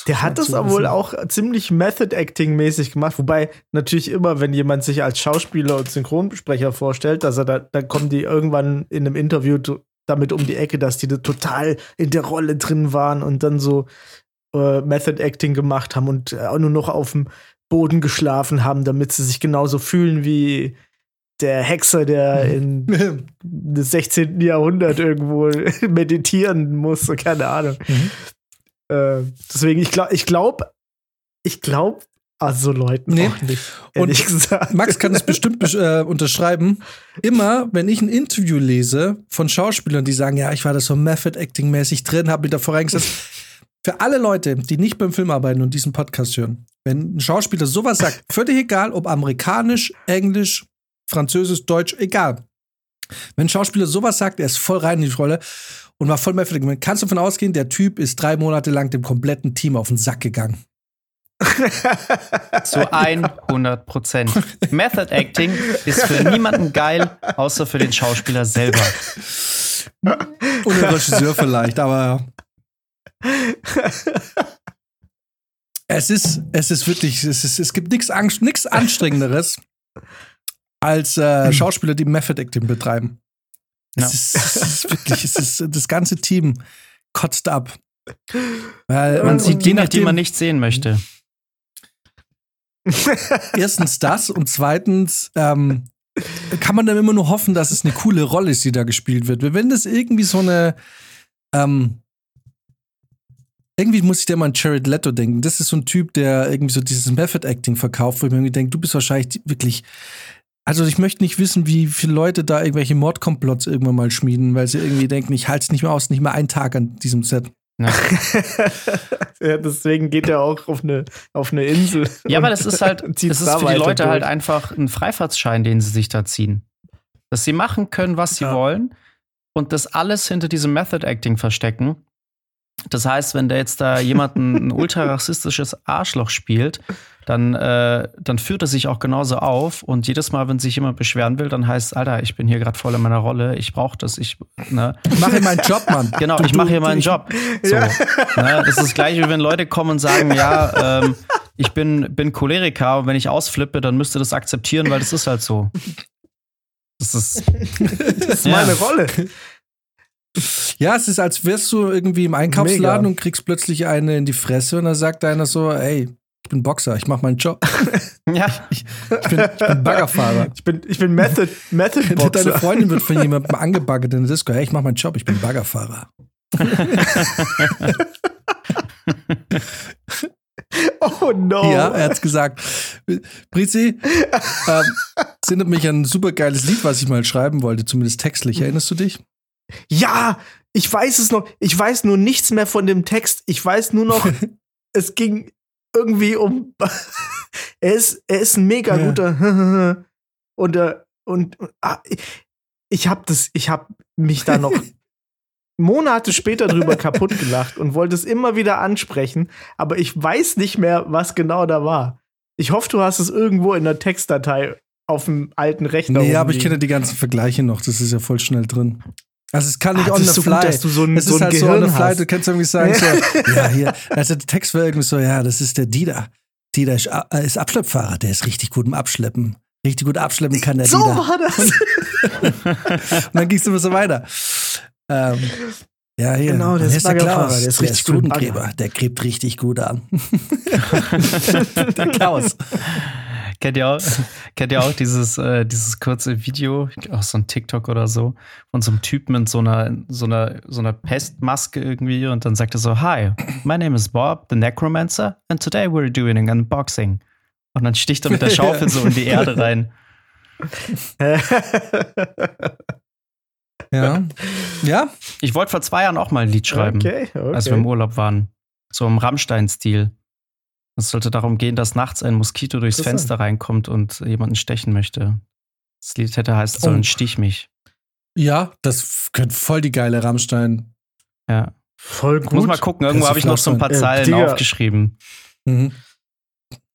Der hat das aber wohl auch ziemlich Method-Acting-mäßig gemacht. Wobei natürlich immer, wenn jemand sich als Schauspieler und Synchronsprecher vorstellt, dass er da, dann kommen die irgendwann in einem Interview damit um die Ecke, dass die da total in der Rolle drin waren und dann so äh, Method-Acting gemacht haben und äh, nur noch auf dem Boden geschlafen haben, damit sie sich genauso fühlen wie der Hexer, der in dem 16. Jahrhundert irgendwo meditieren muss, keine Ahnung. Mhm. Äh, deswegen, ich glaube, ich glaube, ich glaube, also Leuten Nee. auch nicht. Und gesagt. Max kann es bestimmt äh, unterschreiben. Immer, wenn ich ein Interview lese von Schauspielern, die sagen, ja, ich war da so Method-Acting-mäßig drin, habe mich da vorangesetzt. Für alle Leute, die nicht beim Film arbeiten und diesen Podcast hören, wenn ein Schauspieler sowas sagt, völlig egal, ob amerikanisch, englisch, französisch, deutsch, egal. Wenn ein Schauspieler sowas sagt, er ist voll rein in die Rolle und war voll Method Acting, kannst du davon ausgehen, der Typ ist drei Monate lang dem kompletten Team auf den Sack gegangen. Zu 100 Prozent. Method Acting ist für niemanden geil, außer für den Schauspieler selber. Und der Regisseur vielleicht, aber es ist, es ist wirklich, es, ist, es gibt nichts Angst, nichts Anstrengenderes als äh, Schauspieler, die Method Acting betreiben. Es, Ja. ist, es ist wirklich, es ist das ganze Team kotzt ab. Weil, Man sieht je Dinge, die man nachdem- nicht sehen möchte. erstens das und zweitens ähm, kann man dann immer nur hoffen, dass es eine coole Rolle ist, die da gespielt wird. Wenn das irgendwie so eine ähm, irgendwie muss ich da mal an Jared Leto denken. Das ist so ein Typ, der irgendwie so dieses Method Acting verkauft, wo ich mir irgendwie denke, du bist wahrscheinlich wirklich also ich möchte nicht wissen, wie viele Leute da irgendwelche Mordkomplotts irgendwann mal schmieden, weil sie irgendwie denken, ich halte es nicht mehr aus, nicht mehr einen Tag an diesem Set. Ja. ja, deswegen geht er auch auf eine, auf eine Insel. Ja, aber das ist halt, das ist für die Leute durch. halt einfach ein Freifahrtsschein, den sie sich da ziehen. Dass sie machen können, was sie Ja. wollen und das alles hinter diesem Method Acting verstecken. Das heißt, wenn der jetzt da jemanden ein ultra rassistisches Arschloch spielt, dann, äh, dann führt er sich auch genauso auf. Und jedes Mal, wenn sich jemand beschweren will, dann heißt, Alter, ich bin hier gerade voll in meiner Rolle, ich brauche das, ich, ne? Ich mache hier meinen Job, Mann. Genau, Du- ich mache hier meinen Job. So, ne? Das ist das gleiche, wie wenn Leute kommen und sagen, ja, ähm, ich bin, bin Choleriker und wenn ich ausflippe, dann müsst ihr das akzeptieren, weil das ist halt so. Das ist. Das ist Ja. meine Rolle. Ja, es ist, als wärst du irgendwie im Einkaufsladen Mega. und kriegst plötzlich eine in die Fresse und dann sagt einer so, ey, ich bin Boxer, ich mache meinen Job. Ja, Ich bin, ich bin Baggerfahrer. Ich bin, ich bin Method, Method Deine Boxer. Freundin wird von jemandem angebaggert in der Disco. Hey, ich mache meinen Job, ich bin Baggerfahrer. Oh no. Ja, er hat's gesagt. Brizi, ähm, es erinnert mich an ein super geiles Lied, was ich mal schreiben wollte, zumindest textlich. Erinnerst du dich? Ja, ich weiß es noch. Ich weiß nur nichts mehr von dem Text. Ich weiß nur noch, es ging irgendwie um. er, ist, er ist ein mega Ja. guter. und, äh, und, und ah, ich, habe das, ich habe mich da noch Monate später drüber kaputt gelacht und wollte es immer wieder ansprechen, aber ich weiß nicht mehr, was genau da war. Ich hoffe, du hast es irgendwo in der Textdatei auf dem alten Rechner. Nee, aber ich kenne die ganzen Vergleiche noch. Das ist ja voll schnell drin. Also es kann nicht Ah, on das the ist so fly. gut, dass du so ein- es so ist ein halt so on Gehirn the fly. Du kannst irgendwie sagen, so, ja, hier. Also der Text war irgendwie so, ja, das ist der Dieter. Dieter ist, äh, ist Abschleppfahrer, der ist richtig gut im Abschleppen. Richtig gut abschleppen kann der so Dieter. war das. Und dann ging es immer so weiter. Ähm, ja, hier. Genau, der ist der Klaus, der ist der richtig ist gut. Bagger. Der gräbt richtig gut an. der Klaus. kennt ihr auch, kennt ihr auch dieses, äh, dieses kurze Video, aus so ein TikTok oder so, von so einem Typen in so einer, so einer, so einer Pestmaske irgendwie und dann sagt er so, Hi, my name is Bob, the Necromancer, and today we're doing an unboxing. Und dann sticht er mit der Schaufel so in die Erde rein. Ja. Ja, Ich wollte vor zwei Jahren auch mal ein Lied schreiben, Okay, okay. als wir im Urlaub waren. So im Rammstein-Stil. Es sollte darum gehen, dass nachts ein Moskito durchs. Fenster reinkommt und jemanden stechen möchte. Das Lied hätte heißt, Oh. sollen stich mich. Ja, das könnte voll die geile Rammstein. Ja. Voll Ich gut. muss mal gucken, irgendwo habe ich noch so ein paar. Äh, Zeilen Digga. aufgeschrieben. Mhm.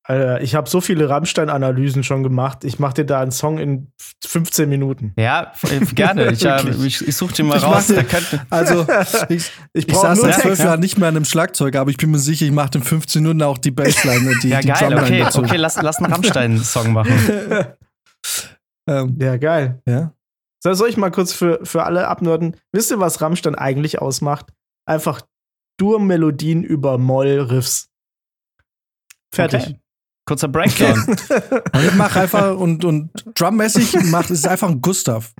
Alter, ich habe so viele Rammstein-Analysen schon gemacht. Ich mache dir da einen Song in 15 Minuten. Ja, äh, gerne. Ich, äh, ich, ich suche den mal Ich raus. dir- Also, ich, Ich ich brauche saß nur seit zwölf. Jahren nicht mehr an einem Schlagzeug, aber ich bin mir sicher, ich mache in 15 Minuten auch die Bassline und die, ja, die geil. Drumline Okay, dazu. okay, lass, lass einen Rammstein-Song machen. Ähm, Ja, geil. ja. So, Soll ich mal kurz für, für alle abnörden? Wisst ihr, was Rammstein eigentlich ausmacht? Einfach Dur-Melodien über Moll-Riffs. Fertig. Okay. Kurzer Breakdown. Und ich mach einfach und, und drummäßig macht es ist einfach ein Gustav.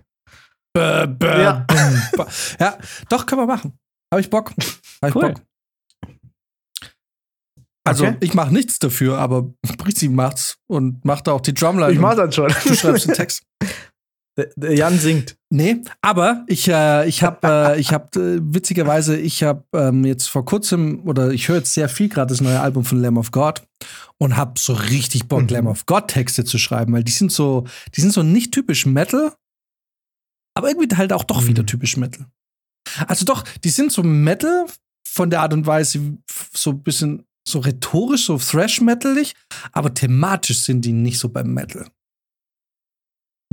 Bäh, bäh, Ja. bum, ba. ja, doch, können wir machen. Habe ich Bock. Hab ich Cool. Bock. Also, Okay. ich mache nichts dafür, aber Brizi macht's und macht auch die Drumline. Ich mach das schon. Du schreibst den Text. Der- der Jan singt. Nee, aber ich, äh, ich habe, äh, ich habe äh, witzigerweise, ich habe ähm, jetzt vor kurzem oder ich höre jetzt sehr viel gerade das neue Album von Lamb of God und habe so richtig Bock, Mhm. Lamb of God Texte zu schreiben, weil die sind so, die sind so nicht typisch Metal, aber irgendwie halt auch doch Mhm. wieder typisch Metal. Also doch, die sind so Metal von der Art und Weise so ein bisschen so rhetorisch, so Thrash-Metalig, aber thematisch sind die nicht so beim Metal.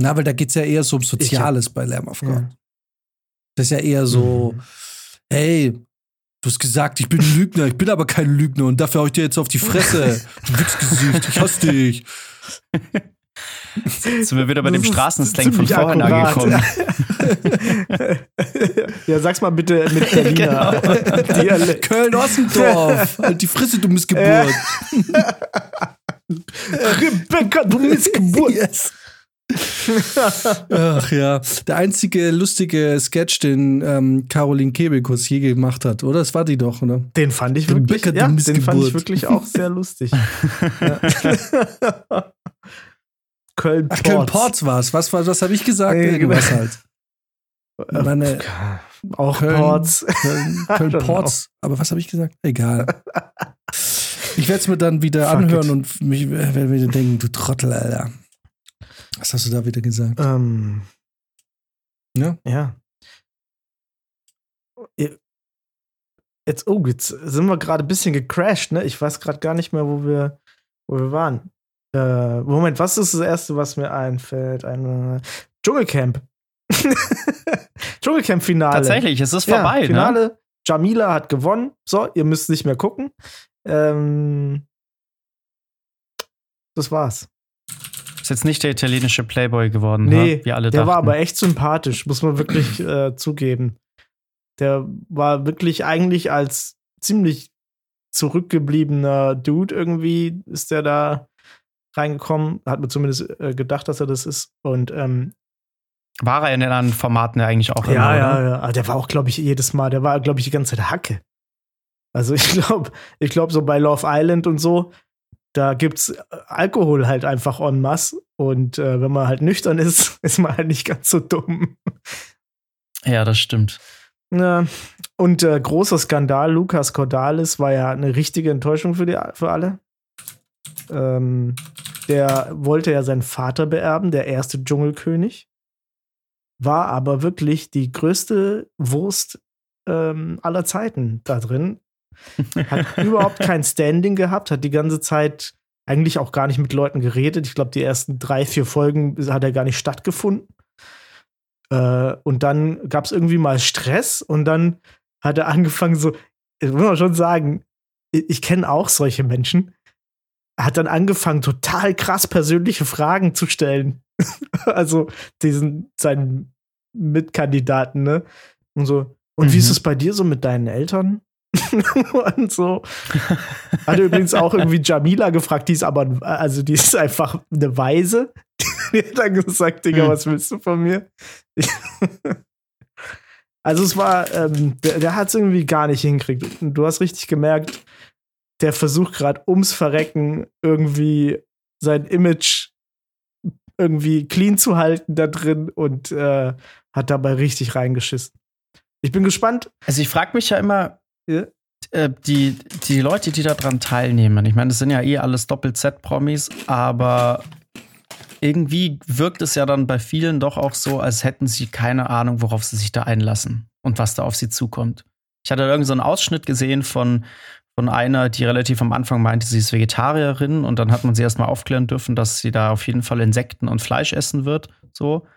Na, weil da geht's ja eher so um Soziales bei Lamb of God. Ja. Das ist ja eher so, Mhm. hey, du hast gesagt, ich bin ein Lügner, ich bin aber kein Lügner und dafür hau ich dir jetzt auf die Fresse. Du Wichsgesicht, ich hasse dich. Sind wir wieder bei dem Das ist Straßenslang von vorhin angekommen. ja, sag's mal bitte mit Berliner Genau. Köln-Ossendorf, halt die Fresse, du Missgeburt. Rebecca, du Missgeburt. Yes. Ach ja, der einzige lustige Sketch, den ähm, Caroline Kebekus je gemacht hat, oder? Das war die doch, oder? Den fand ich Rebecca, wirklich, ja, den fand ich wirklich auch sehr lustig. ja. Köln Ach, Köln-Ports war's. Was, was, was habe ich gesagt? Irgendwas halt. Meine, Auch Köln- Ports. Köln, Köln Ports. Aber was habe ich gesagt? Egal. Ich werde es mir dann wieder Fuck anhören it. und mich werde wieder denken, du Trottel, Alter. Was hast du da wieder gesagt? Ähm, Ja. ja. Jetzt, oh, jetzt sind wir gerade ein bisschen gecrashed, ne? Ich weiß gerade gar nicht mehr, wo wir, wo wir waren. Äh, Moment, was ist das Erste, was mir einfällt? Ein äh, Dschungelcamp. Dschungelcamp-Finale. Tatsächlich, es ist Ja, vorbei, ne? Finale. Jamila hat gewonnen. So, ihr müsst nicht mehr gucken. Ähm, das war's. Ist jetzt nicht der italienische Playboy geworden, Nee, ha? wie alle der dachten. war aber echt sympathisch, muss man wirklich äh, zugeben. Der war wirklich eigentlich als ziemlich zurückgebliebener Dude irgendwie, ist der da reingekommen. Hat mir zumindest äh, gedacht, dass er das ist. Und ähm, War er in den anderen Formaten ja eigentlich auch ja, immer, ja, oder? ja. Aber der war auch, glaube ich, jedes Mal, der war, glaube ich, die ganze Zeit Hacke. Also ich glaube, ich glaube, so bei Love Island und so, da gibt's äh, Alkohol halt einfach en masse. Und äh, wenn man halt nüchtern ist, ist man halt nicht ganz so dumm. Ja, das stimmt. Ja. Und äh, großer Skandal, Lukas Cordalis war ja eine richtige Enttäuschung für, die, für alle. Ähm, der wollte ja seinen Vater beerben, der erste Dschungelkönig. War aber wirklich die größte Wurst ähm, aller Zeiten da drin. Hat überhaupt kein Standing gehabt, hat die ganze Zeit eigentlich auch gar nicht mit Leuten geredet. Ich glaube, die ersten drei, vier Folgen hat er gar nicht stattgefunden. Äh, und dann gab es irgendwie mal Stress und dann hat er angefangen so, ich muss man schon sagen, ich, ich kenne auch solche Menschen, hat dann angefangen, total krass persönliche Fragen zu stellen. also diesen, seinen Mitkandidaten, ne? Und so, und wie ist Mhm. es bei dir so mit deinen Eltern? und so. Hat er übrigens auch irgendwie Jamila gefragt, die ist aber, also die ist einfach eine Weise. Die hat dann gesagt, Digga, Hm. was willst du von mir? Also es war, ähm, der, der hat es irgendwie gar nicht hingekriegt. Und du hast richtig gemerkt, der versucht gerade ums Verrecken irgendwie sein Image irgendwie clean zu halten da drin und äh, hat dabei richtig reingeschissen. Ich bin gespannt. Also ich frage mich ja immer, Ja. äh, die, die Leute, die daran teilnehmen, ich meine, das sind ja eh alles Doppel-Z-Promis, aber irgendwie wirkt es ja dann bei vielen doch auch so, als hätten sie keine Ahnung, worauf sie sich da einlassen und was da auf sie zukommt. Ich hatte irgend so einen Ausschnitt gesehen von, von einer, die relativ am Anfang meinte, sie ist Vegetarierin und dann hat man sie erstmal aufklären dürfen, dass sie da auf jeden Fall Insekten und Fleisch essen wird. So.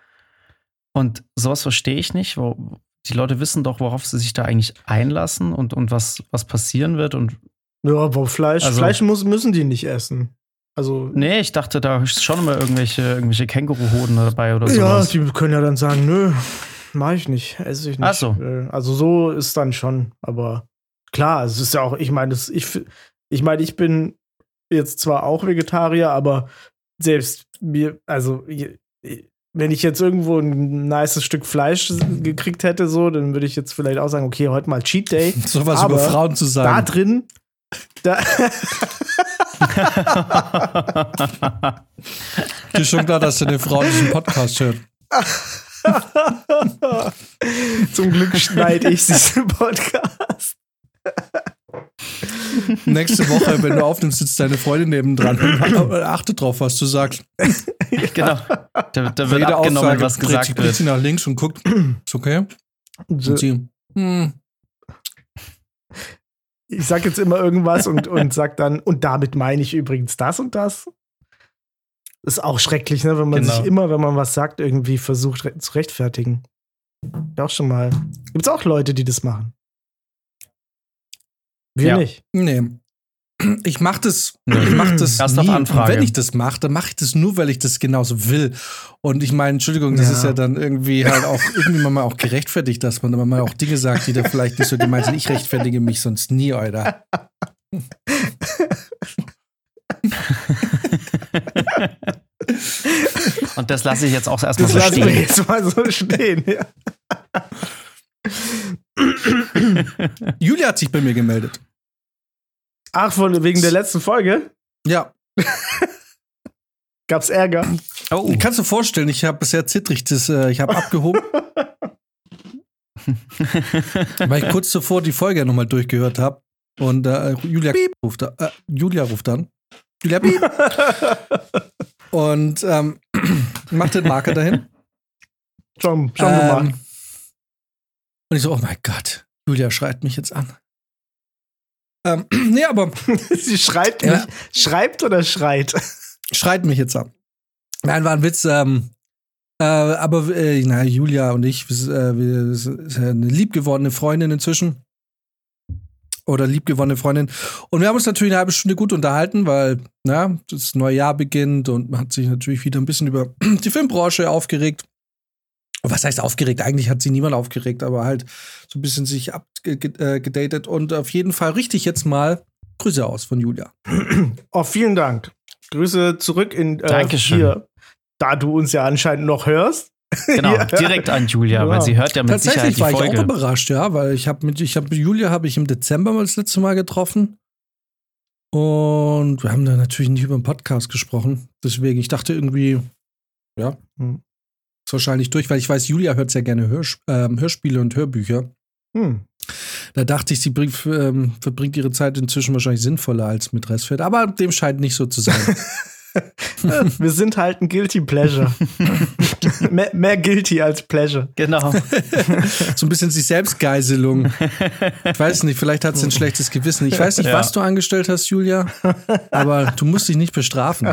Und sowas verstehe ich nicht. Wo, die Leute wissen doch, worauf sie sich da eigentlich einlassen und, und was, was passieren wird. Und Ja, aber Fleisch, Also- Fleisch muss, müssen die nicht essen. Also, nee, ich dachte, da ist schon immer irgendwelche, irgendwelche Känguruhoden dabei oder ja, sowas. die können ja dann sagen, nö, mach ich nicht, esse ich nicht. Ach so. Äh, Also so ist dann schon, aber klar, es ist ja auch, ich meine, ich, ich meine, ich bin jetzt zwar auch Vegetarier, aber selbst mir, also wenn ich jetzt irgendwo ein nices Stück Fleisch gekriegt hätte, so, dann würde ich jetzt vielleicht auch sagen, okay, heute mal Cheat Day. Sowas über Frauen zu Da sagen. drin, da, Ist schon klar, dass deine Frau diesen Podcast hört. zum Glück schneide ich diesen Podcast. Nächste Woche, wenn du aufnimmst, sitzt deine Freundin nebendran. Achte drauf, was du sagst. genau. Da, da wird jeder abgenommen, Aussage was dreht gesagt blickt wird. sie nach links und guckt, ist okay? Und sie, hm, ich sag jetzt immer irgendwas und, und sag dann, und damit meine ich übrigens das und das. Ist auch schrecklich, ne, wenn man Genau. sich immer, wenn man was sagt, irgendwie versucht re zu rechtfertigen. Ja, auch schon mal. Gibt's auch Leute, die das machen. Wir Ja. nicht. nee. Ich mach das, ich mach das Erst nie. Anfrage. wenn ich das mache, dann mache ich das nur, weil ich das genauso will. Und ich meine, Entschuldigung, das Ja. ist ja dann irgendwie halt auch irgendwie mal auch gerechtfertigt, dass man dann mal auch Dinge sagt, die da vielleicht nicht so gemeint sind. Ich rechtfertige mich sonst nie, Alter. Und das lasse ich jetzt auch erstmal Das so lassen wir stehen. jetzt mal so stehen. Ja. Julia hat sich bei mir gemeldet. Ach, von, wegen der letzten Folge Ja, gab's Ärger. Oh, kannst du vorstellen, ich habe bisher zittrig, das, äh, ich habe abgehoben, weil ich kurz zuvor die Folge nochmal durchgehört habe. Und äh, Julia ruft, äh, Julia ruft dann. Julia Piep. Und ähm, macht den Marker dahin. Schon, schon Ähm, gemacht. Und ich so, oh mein Gott, Julia schreit mich jetzt an. Ähm, nee, aber Sie schreibt Ja. nicht. Schreibt oder schreit? schreit mich jetzt an. Nein, war ein Witz. Ähm, äh, aber äh, na, Julia und ich, wir, äh, wir sind eine liebgewordene Freundin inzwischen. Oder liebgewonnene Freundin. Und wir haben uns natürlich eine halbe Stunde gut unterhalten, weil na, das neue Jahr beginnt und man hat sich natürlich wieder ein bisschen über die Filmbranche aufgeregt. Was heißt aufgeregt? Eigentlich hat sie niemand aufgeregt, aber halt so ein bisschen sich abgedatet. Und auf jeden Fall richte ich jetzt mal Grüße aus von Julia. Oh, vielen Dank. Grüße zurück in äh, Dankeschön. hier, da du uns ja anscheinend noch hörst. genau, Ja. direkt an Julia, Ja. weil sie hört ja mit Sicherheit Tatsächlich die war ich auch Folge. überrascht, ja, weil ich habe mit, ich habe Julia habe ich im Dezember mal das letzte Mal getroffen und wir haben da natürlich nicht über den Podcast gesprochen. Deswegen, ich dachte irgendwie, ja, Hm. Ist wahrscheinlich durch, weil ich weiß, Julia hört sehr gerne Hörs ähm, Hörspiele und Hörbücher. Hm. Da dachte ich, sie bringt, ähm, verbringt ihre Zeit inzwischen wahrscheinlich sinnvoller als mit Restfeld, aber dem scheint nicht so zu sein. Wir sind halt ein Guilty Pleasure. mehr, mehr Guilty als Pleasure. Genau. so ein bisschen sich Selbstgeiselung. Ich weiß nicht, vielleicht hat sie ein schlechtes Gewissen. Ich weiß nicht, Ja. was du angestellt hast, Julia, aber du musst dich nicht bestrafen.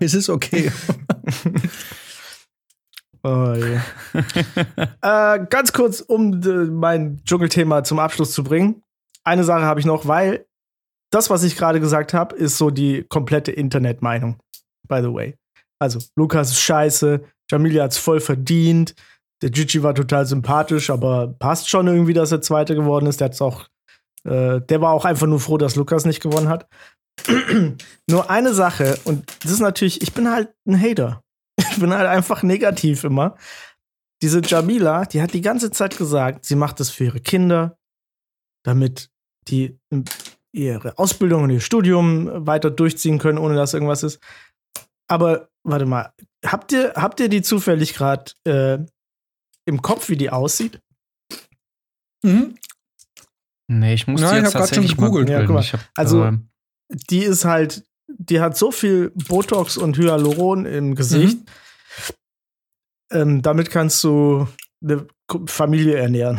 Es ist okay. Oh, je. äh, ganz kurz, um äh, mein Dschungelthema zum Abschluss zu bringen. Eine Sache habe ich noch, weil das, was ich gerade gesagt habe, ist so die komplette Internetmeinung. By the way. Also, Lukas ist scheiße, Jamilia hat's voll verdient, der Gigi war total sympathisch, aber passt schon irgendwie, dass er Zweiter geworden ist. Der hat's auch, äh, der war auch einfach nur froh, dass Lukas nicht gewonnen hat. nur eine Sache, und das ist natürlich, ich bin halt ein Hater. Ich bin halt einfach negativ immer. Diese Jamila, die hat die ganze Zeit gesagt, sie macht das für ihre Kinder, damit die ihre Ausbildung und ihr Studium weiter durchziehen können, ohne dass irgendwas ist. Aber warte mal, habt ihr, habt ihr die zufällig gerade äh, im Kopf, wie die aussieht? Mhm. Nee, ich muss Ja, die ich jetzt grad schon tatsächlich mal gegoogelt. googeln. Ja, guck mal. Ich hab, Also- äh, Die ist halt, die hat so viel Botox und Hyaluron im Gesicht. Ähm, damit kannst du eine Familie ernähren.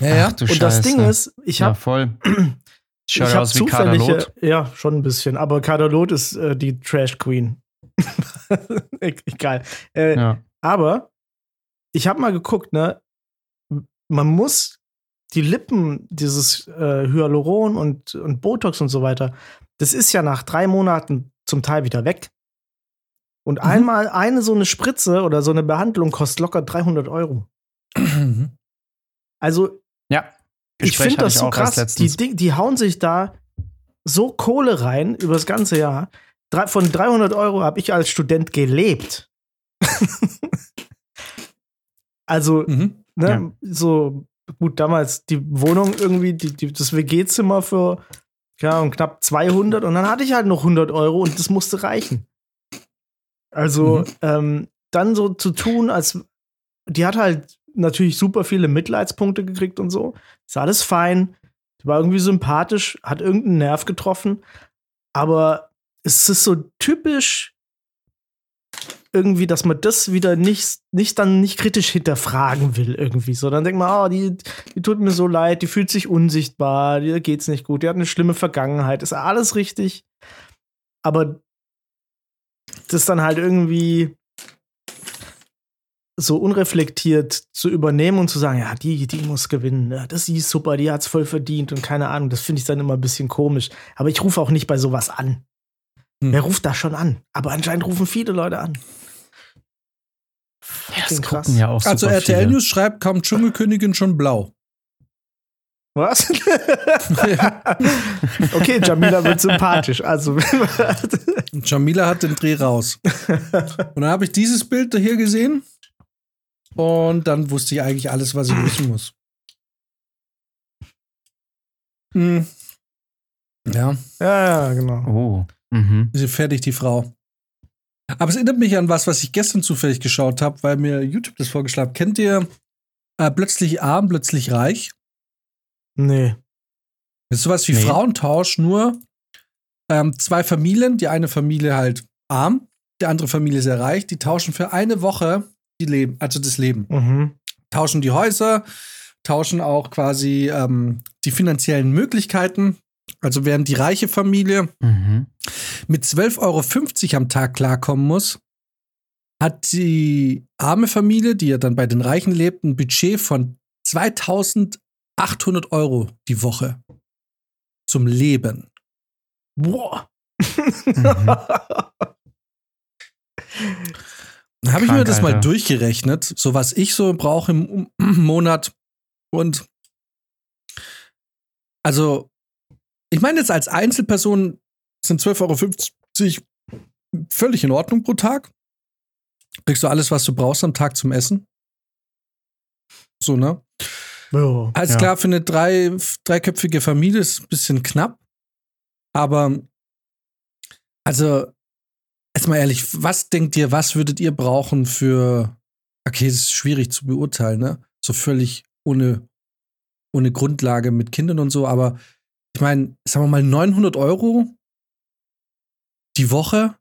Ja, ja. Ach du und das Scheiße. Ding ist, ich ja, habe voll. ich Schaut hab aus wie zufällige, Kaderlot. ja, schon ein bisschen, aber Kadalot ist äh, die Trash Queen. Egal. Äh, Ja. Aber ich habe mal geguckt, ne? Man muss die Lippen, dieses äh, Hyaluron und, und Botox und so weiter, das ist ja nach drei Monaten zum Teil wieder weg. Und Mhm. einmal eine so eine Spritze oder so eine Behandlung kostet locker 300 Euro. Also ja. ich finde das so krass. Die. Ding- die hauen sich da so Kohle rein über das ganze Jahr. Drei, von 300 Euro habe ich als Student gelebt. also, Mhm. ne, Ja. so gut, damals die Wohnung irgendwie, die, die, das WG-Zimmer für ja, und knapp 200 und dann hatte ich halt noch 100 Euro und das musste reichen. Also, Mhm. ähm, dann so zu tun, als die hat halt natürlich super viele Mitleidspunkte gekriegt und so. Ist alles fein. Die war irgendwie sympathisch, hat irgendeinen Nerv getroffen. Aber es ist so typisch irgendwie, dass man das wieder nicht, nicht dann nicht kritisch hinterfragen will irgendwie. So, dann denkt man, oh, die, die tut mir so leid, die fühlt sich unsichtbar, ihr geht's nicht gut, die hat eine schlimme Vergangenheit, ist alles richtig. Aber das dann halt irgendwie so unreflektiert zu übernehmen und zu sagen, ja, die, die muss gewinnen, ja, das die ist super, die hat's voll verdient und keine Ahnung, das finde ich dann immer ein bisschen komisch. Aber ich rufe auch nicht bei sowas an. Hm. Wer ruft da schon an? Aber anscheinend rufen viele Leute an. Ja, das Fucking krass. gucken ja auch Also RTL viele. News schreibt, kaum Dschungelkönigin schon blau. Was? okay, Jamila wird sympathisch. Also, Jamila hat den Dreh raus. Und dann habe ich dieses Bild hier gesehen. Und dann wusste ich eigentlich alles, was ich wissen muss. Hm. Ja, ja, ja, genau. Oh. Mhm. ist sie fertig, die Frau. Aber es erinnert mich an was, was ich gestern zufällig geschaut habe, weil mir YouTube das vorgeschlagen hat. Kennt ihr äh, Plötzlich arm, plötzlich reich? Nee. Das ist sowas wie Nee. Frauentausch, nur ähm, zwei Familien, die eine Familie halt arm, die andere Familie sehr reich, die tauschen für eine Woche die Leben, also das Leben. Mhm. Tauschen die Häuser, tauschen auch quasi ähm, die finanziellen Möglichkeiten. Also während die reiche Familie Mhm. mit 12,50 Euro am Tag klarkommen muss, hat die arme Familie, die ja dann bei den Reichen lebt, ein Budget von 2800 Euro die Woche zum Leben. Boah. Mhm. Dann habe ich mir das mal Alter. durchgerechnet, so was ich so brauche im Monat. Und also, ich meine jetzt als Einzelperson sind 12,50 Euro völlig in Ordnung pro Tag. Kriegst du alles, was du brauchst am Tag zum Essen. So, ne? Ja. Alles Ja. klar, für eine drei, dreiköpfige Familie ist ein bisschen knapp. Aber, also, jetzt mal ehrlich, was denkt ihr, was würdet ihr brauchen für, okay, das ist schwierig zu beurteilen, ne? So völlig ohne, ohne Grundlage mit Kindern und so, aber ich meine, sagen wir mal 900 Euro die Woche,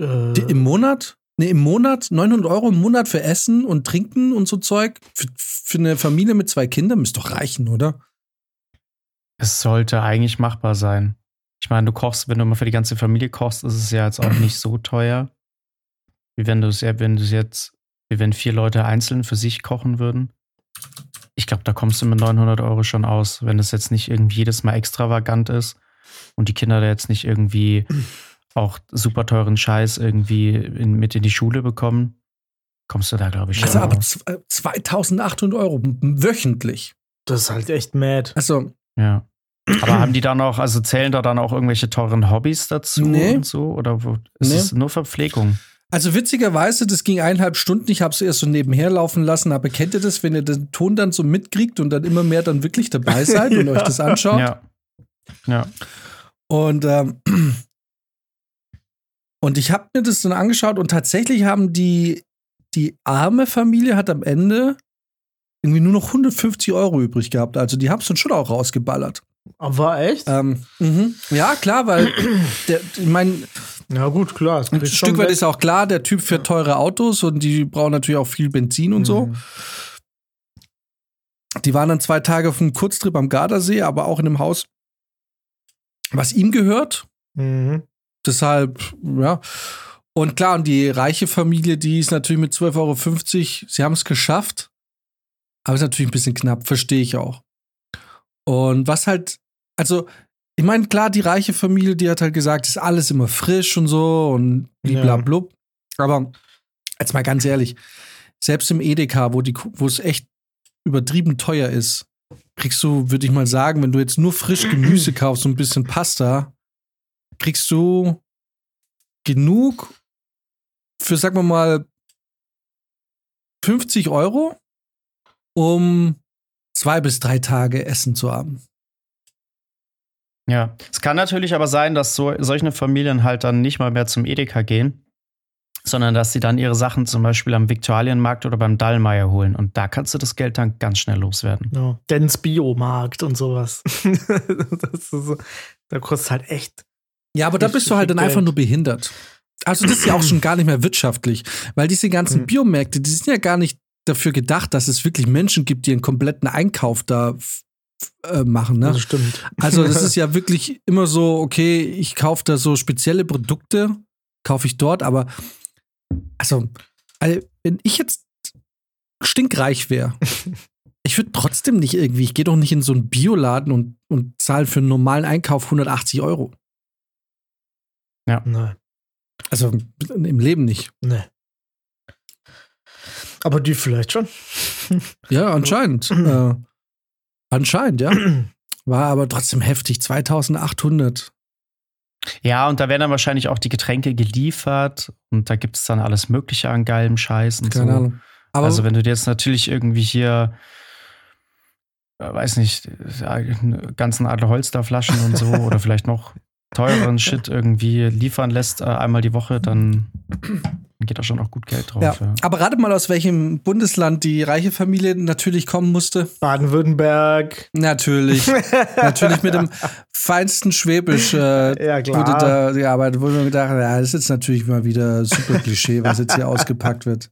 Äh, die, im Monat? Ne, im Monat, 900 Euro im Monat für Essen und Trinken und so Zeug. Für, für eine Familie mit zwei Kindern müsste doch reichen, oder? Es sollte eigentlich machbar sein. Ich meine, du kochst, wenn du mal für die ganze Familie kochst, ist es ja jetzt auch nicht so teuer. Wie wenn du es wenn du es jetzt, wie wenn vier Leute einzeln für sich kochen würden. Ich glaube, da kommst du mit 900 Euro schon aus, wenn es jetzt nicht irgendwie jedes Mal extravagant ist und die Kinder da jetzt nicht irgendwie auch super teuren Scheiß irgendwie in, mit in die Schule bekommen, kommst du da, glaube ich, schon Also aber aus. z- äh, 2800 Euro wöchentlich. das ist halt echt mad. Also, Ja. Aber haben die dann auch, also zählen da dann auch irgendwelche teuren Hobbys dazu Nee. und so? Oder wo, ist Nee. es nur Verpflegung? Also witzigerweise, das ging eineinhalb Stunden. Ich habe es erst so nebenher laufen lassen. Aber kennt ihr das, wenn ihr den Ton dann so mitkriegt und dann immer mehr dann wirklich dabei seid und Ja. euch das anschaut? Ja. Ja. Und, ähm, und ich habe mir das dann angeschaut und tatsächlich haben die, die arme Familie hat am Ende irgendwie nur noch 150 Euro übrig gehabt. Also die haben es dann schon auch rausgeballert. Aber echt? Ähm, mhm. Ja, klar, weil der, ich meine, ja, gut, klar. ein Stück weit weg. ist auch klar, der Typ fährt teure Autos und die brauchen natürlich auch viel Benzin und so. Mhm. Die waren dann zwei Tage auf einem Kurztrip am Gardasee, aber auch in einem Haus, was ihm gehört. Mhm. Deshalb, ja. Und klar, und die reiche Familie, die ist natürlich mit 12,50 Euro, sie haben es geschafft. Aber ist natürlich ein bisschen knapp, verstehe ich auch. Und was halt, also, ich meine, klar, die reiche Familie, die hat halt gesagt, ist alles immer frisch und so und bliblablub. Aber jetzt mal ganz ehrlich, selbst im Edeka, wo, die, wo es echt übertrieben teuer ist, kriegst du, würde ich mal sagen, wenn du jetzt nur frisch Gemüse kaufst und ein bisschen Pasta, kriegst du genug für, sagen wir mal, 50 Euro, um zwei bis drei Tage Essen zu haben. Ja, es kann natürlich aber sein, dass so, solche Familien halt dann nicht mal mehr zum Edeka gehen, sondern dass sie dann ihre Sachen zum Beispiel am Viktualienmarkt oder beim Dallmayr holen. Und da kannst du das Geld dann ganz schnell loswerden. Ja. Dens Biomarkt und sowas. das ist so, da kostet halt echt. Ja, aber da bist du halt dann einfach nur behindert. Also das ist ja auch schon gar nicht mehr wirtschaftlich, weil diese ganzen Hm. Biomärkte, die sind ja gar nicht dafür gedacht, dass es wirklich Menschen gibt, die einen kompletten Einkauf da äh, machen. Ne? Das stimmt. Also das ist ja wirklich immer so, okay, ich kaufe da so spezielle Produkte, kaufe ich dort, aber also, also wenn ich jetzt stinkreich wäre, ich würde trotzdem nicht irgendwie, ich gehe doch nicht in so einen Bioladen und, und zahle für einen normalen Einkauf 180 Euro. Nein, Also im Leben nicht. nee. Aber die vielleicht schon. Ja, anscheinend. äh, anscheinend, ja. War aber trotzdem heftig. 2800. Ja, und da werden dann wahrscheinlich auch die Getränke geliefert und da gibt es dann alles Mögliche an geilem Scheiß und Keine so. Ahnung. Aber also, wenn du dir jetzt natürlich irgendwie hier, äh, weiß nicht, ganzen Adler Holster-Flaschen und so oder vielleicht noch teureren Shit irgendwie liefern lässt, äh, einmal die Woche, dann geht da schon auch gut Geld drauf. ja. Ja. aber rate mal, aus welchem Bundesland die reiche Familie natürlich kommen musste. Baden-Württemberg. Natürlich. natürlich mit dem feinsten Schwäbisch äh, Ja, klar. wurde da gearbeitet. Wo wir gedacht ja, das ist jetzt natürlich mal wieder super Klischee, was jetzt hier ausgepackt wird.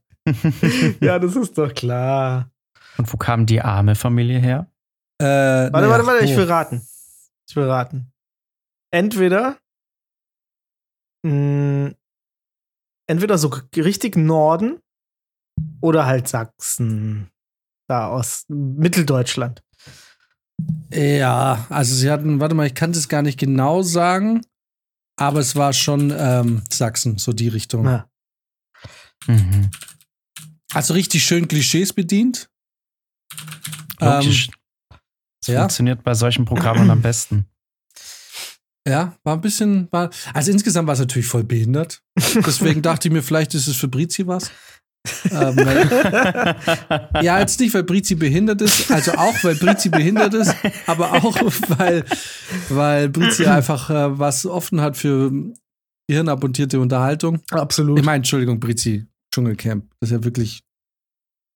ja, das ist doch klar. Und wo kam die arme Familie her? Äh, Warte, naja, warte, warte, ich wo? will raten. Ich will raten. Entweder mh, entweder so richtig Norden oder halt Sachsen. Da aus Mitteldeutschland. Ja, also sie hatten, warte mal, ich kann das gar nicht genau sagen, aber es war schon ähm, Sachsen, so die Richtung. Ja. Mhm. Also richtig schön Klischees bedient. Logisch. Das Ähm, ja. funktioniert bei solchen Programmen am besten. Ja, war ein bisschen, war, also insgesamt war es natürlich voll behindert. Deswegen dachte ich mir, vielleicht ist es für Brizi was. ähm, weil, ja, jetzt nicht, weil Brizi behindert ist, also auch, weil Brizi behindert ist, aber auch, weil, weil Brizi einfach äh, was offen hat für hirnabontierte Unterhaltung. Absolut. Ich meine, Entschuldigung, Brizi, Dschungelcamp. Das ist ja wirklich,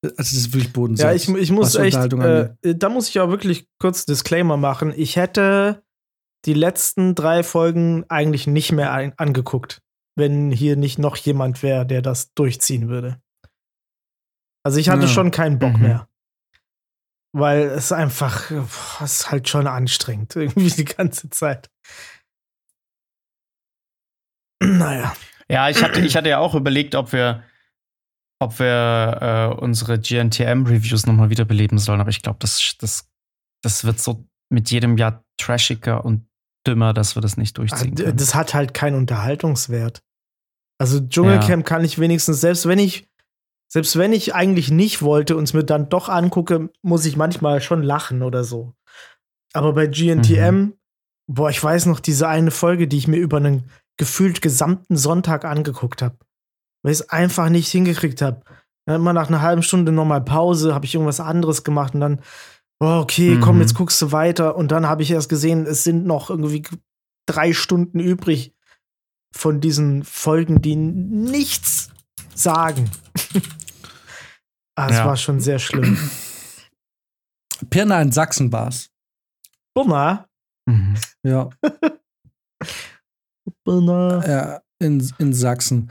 also das ist wirklich Ja, Bodensatz. ich, ich muss echt, Unterhaltung äh, da muss ich auch wirklich kurz Disclaimer machen. Ich hätte die letzten drei Folgen eigentlich nicht mehr ein, angeguckt, wenn hier nicht noch jemand wäre, der das durchziehen würde. Also ich hatte Ja. schon keinen Bock Mhm. mehr. Weil es einfach, boah, es ist halt schon anstrengend, irgendwie die ganze Zeit. Naja. Ja, ich hatte, ich hatte ja auch überlegt, ob wir, ob wir äh, unsere GNTM-Reviews nochmal wiederbeleben sollen, aber ich glaube, das, das, das wird so mit jedem Jahr trashiger und dümmer, dass wir das nicht durchziehen können. Das hat halt keinen Unterhaltungswert. Also Dschungelcamp kann ich wenigstens, selbst wenn ich, selbst wenn ich eigentlich nicht wollte und es mir dann doch angucke, muss ich manchmal schon lachen oder so. Aber bei GNTM, Mhm. boah, ich weiß noch diese eine Folge, die ich mir über einen gefühlt gesamten Sonntag angeguckt habe, weil ich es einfach nicht hingekriegt habe. Dann immer nach einer halben Stunde nochmal Pause, habe ich irgendwas anderes gemacht und dann, okay, komm, Mhm. jetzt guckst du weiter. Und dann habe ich erst gesehen, es sind noch irgendwie drei Stunden übrig von diesen Folgen, die nichts sagen. ah, es Ja. war schon sehr schlimm. Pirna in Sachsen war's. Bummer. Mhm. Ja, ja in, in Sachsen.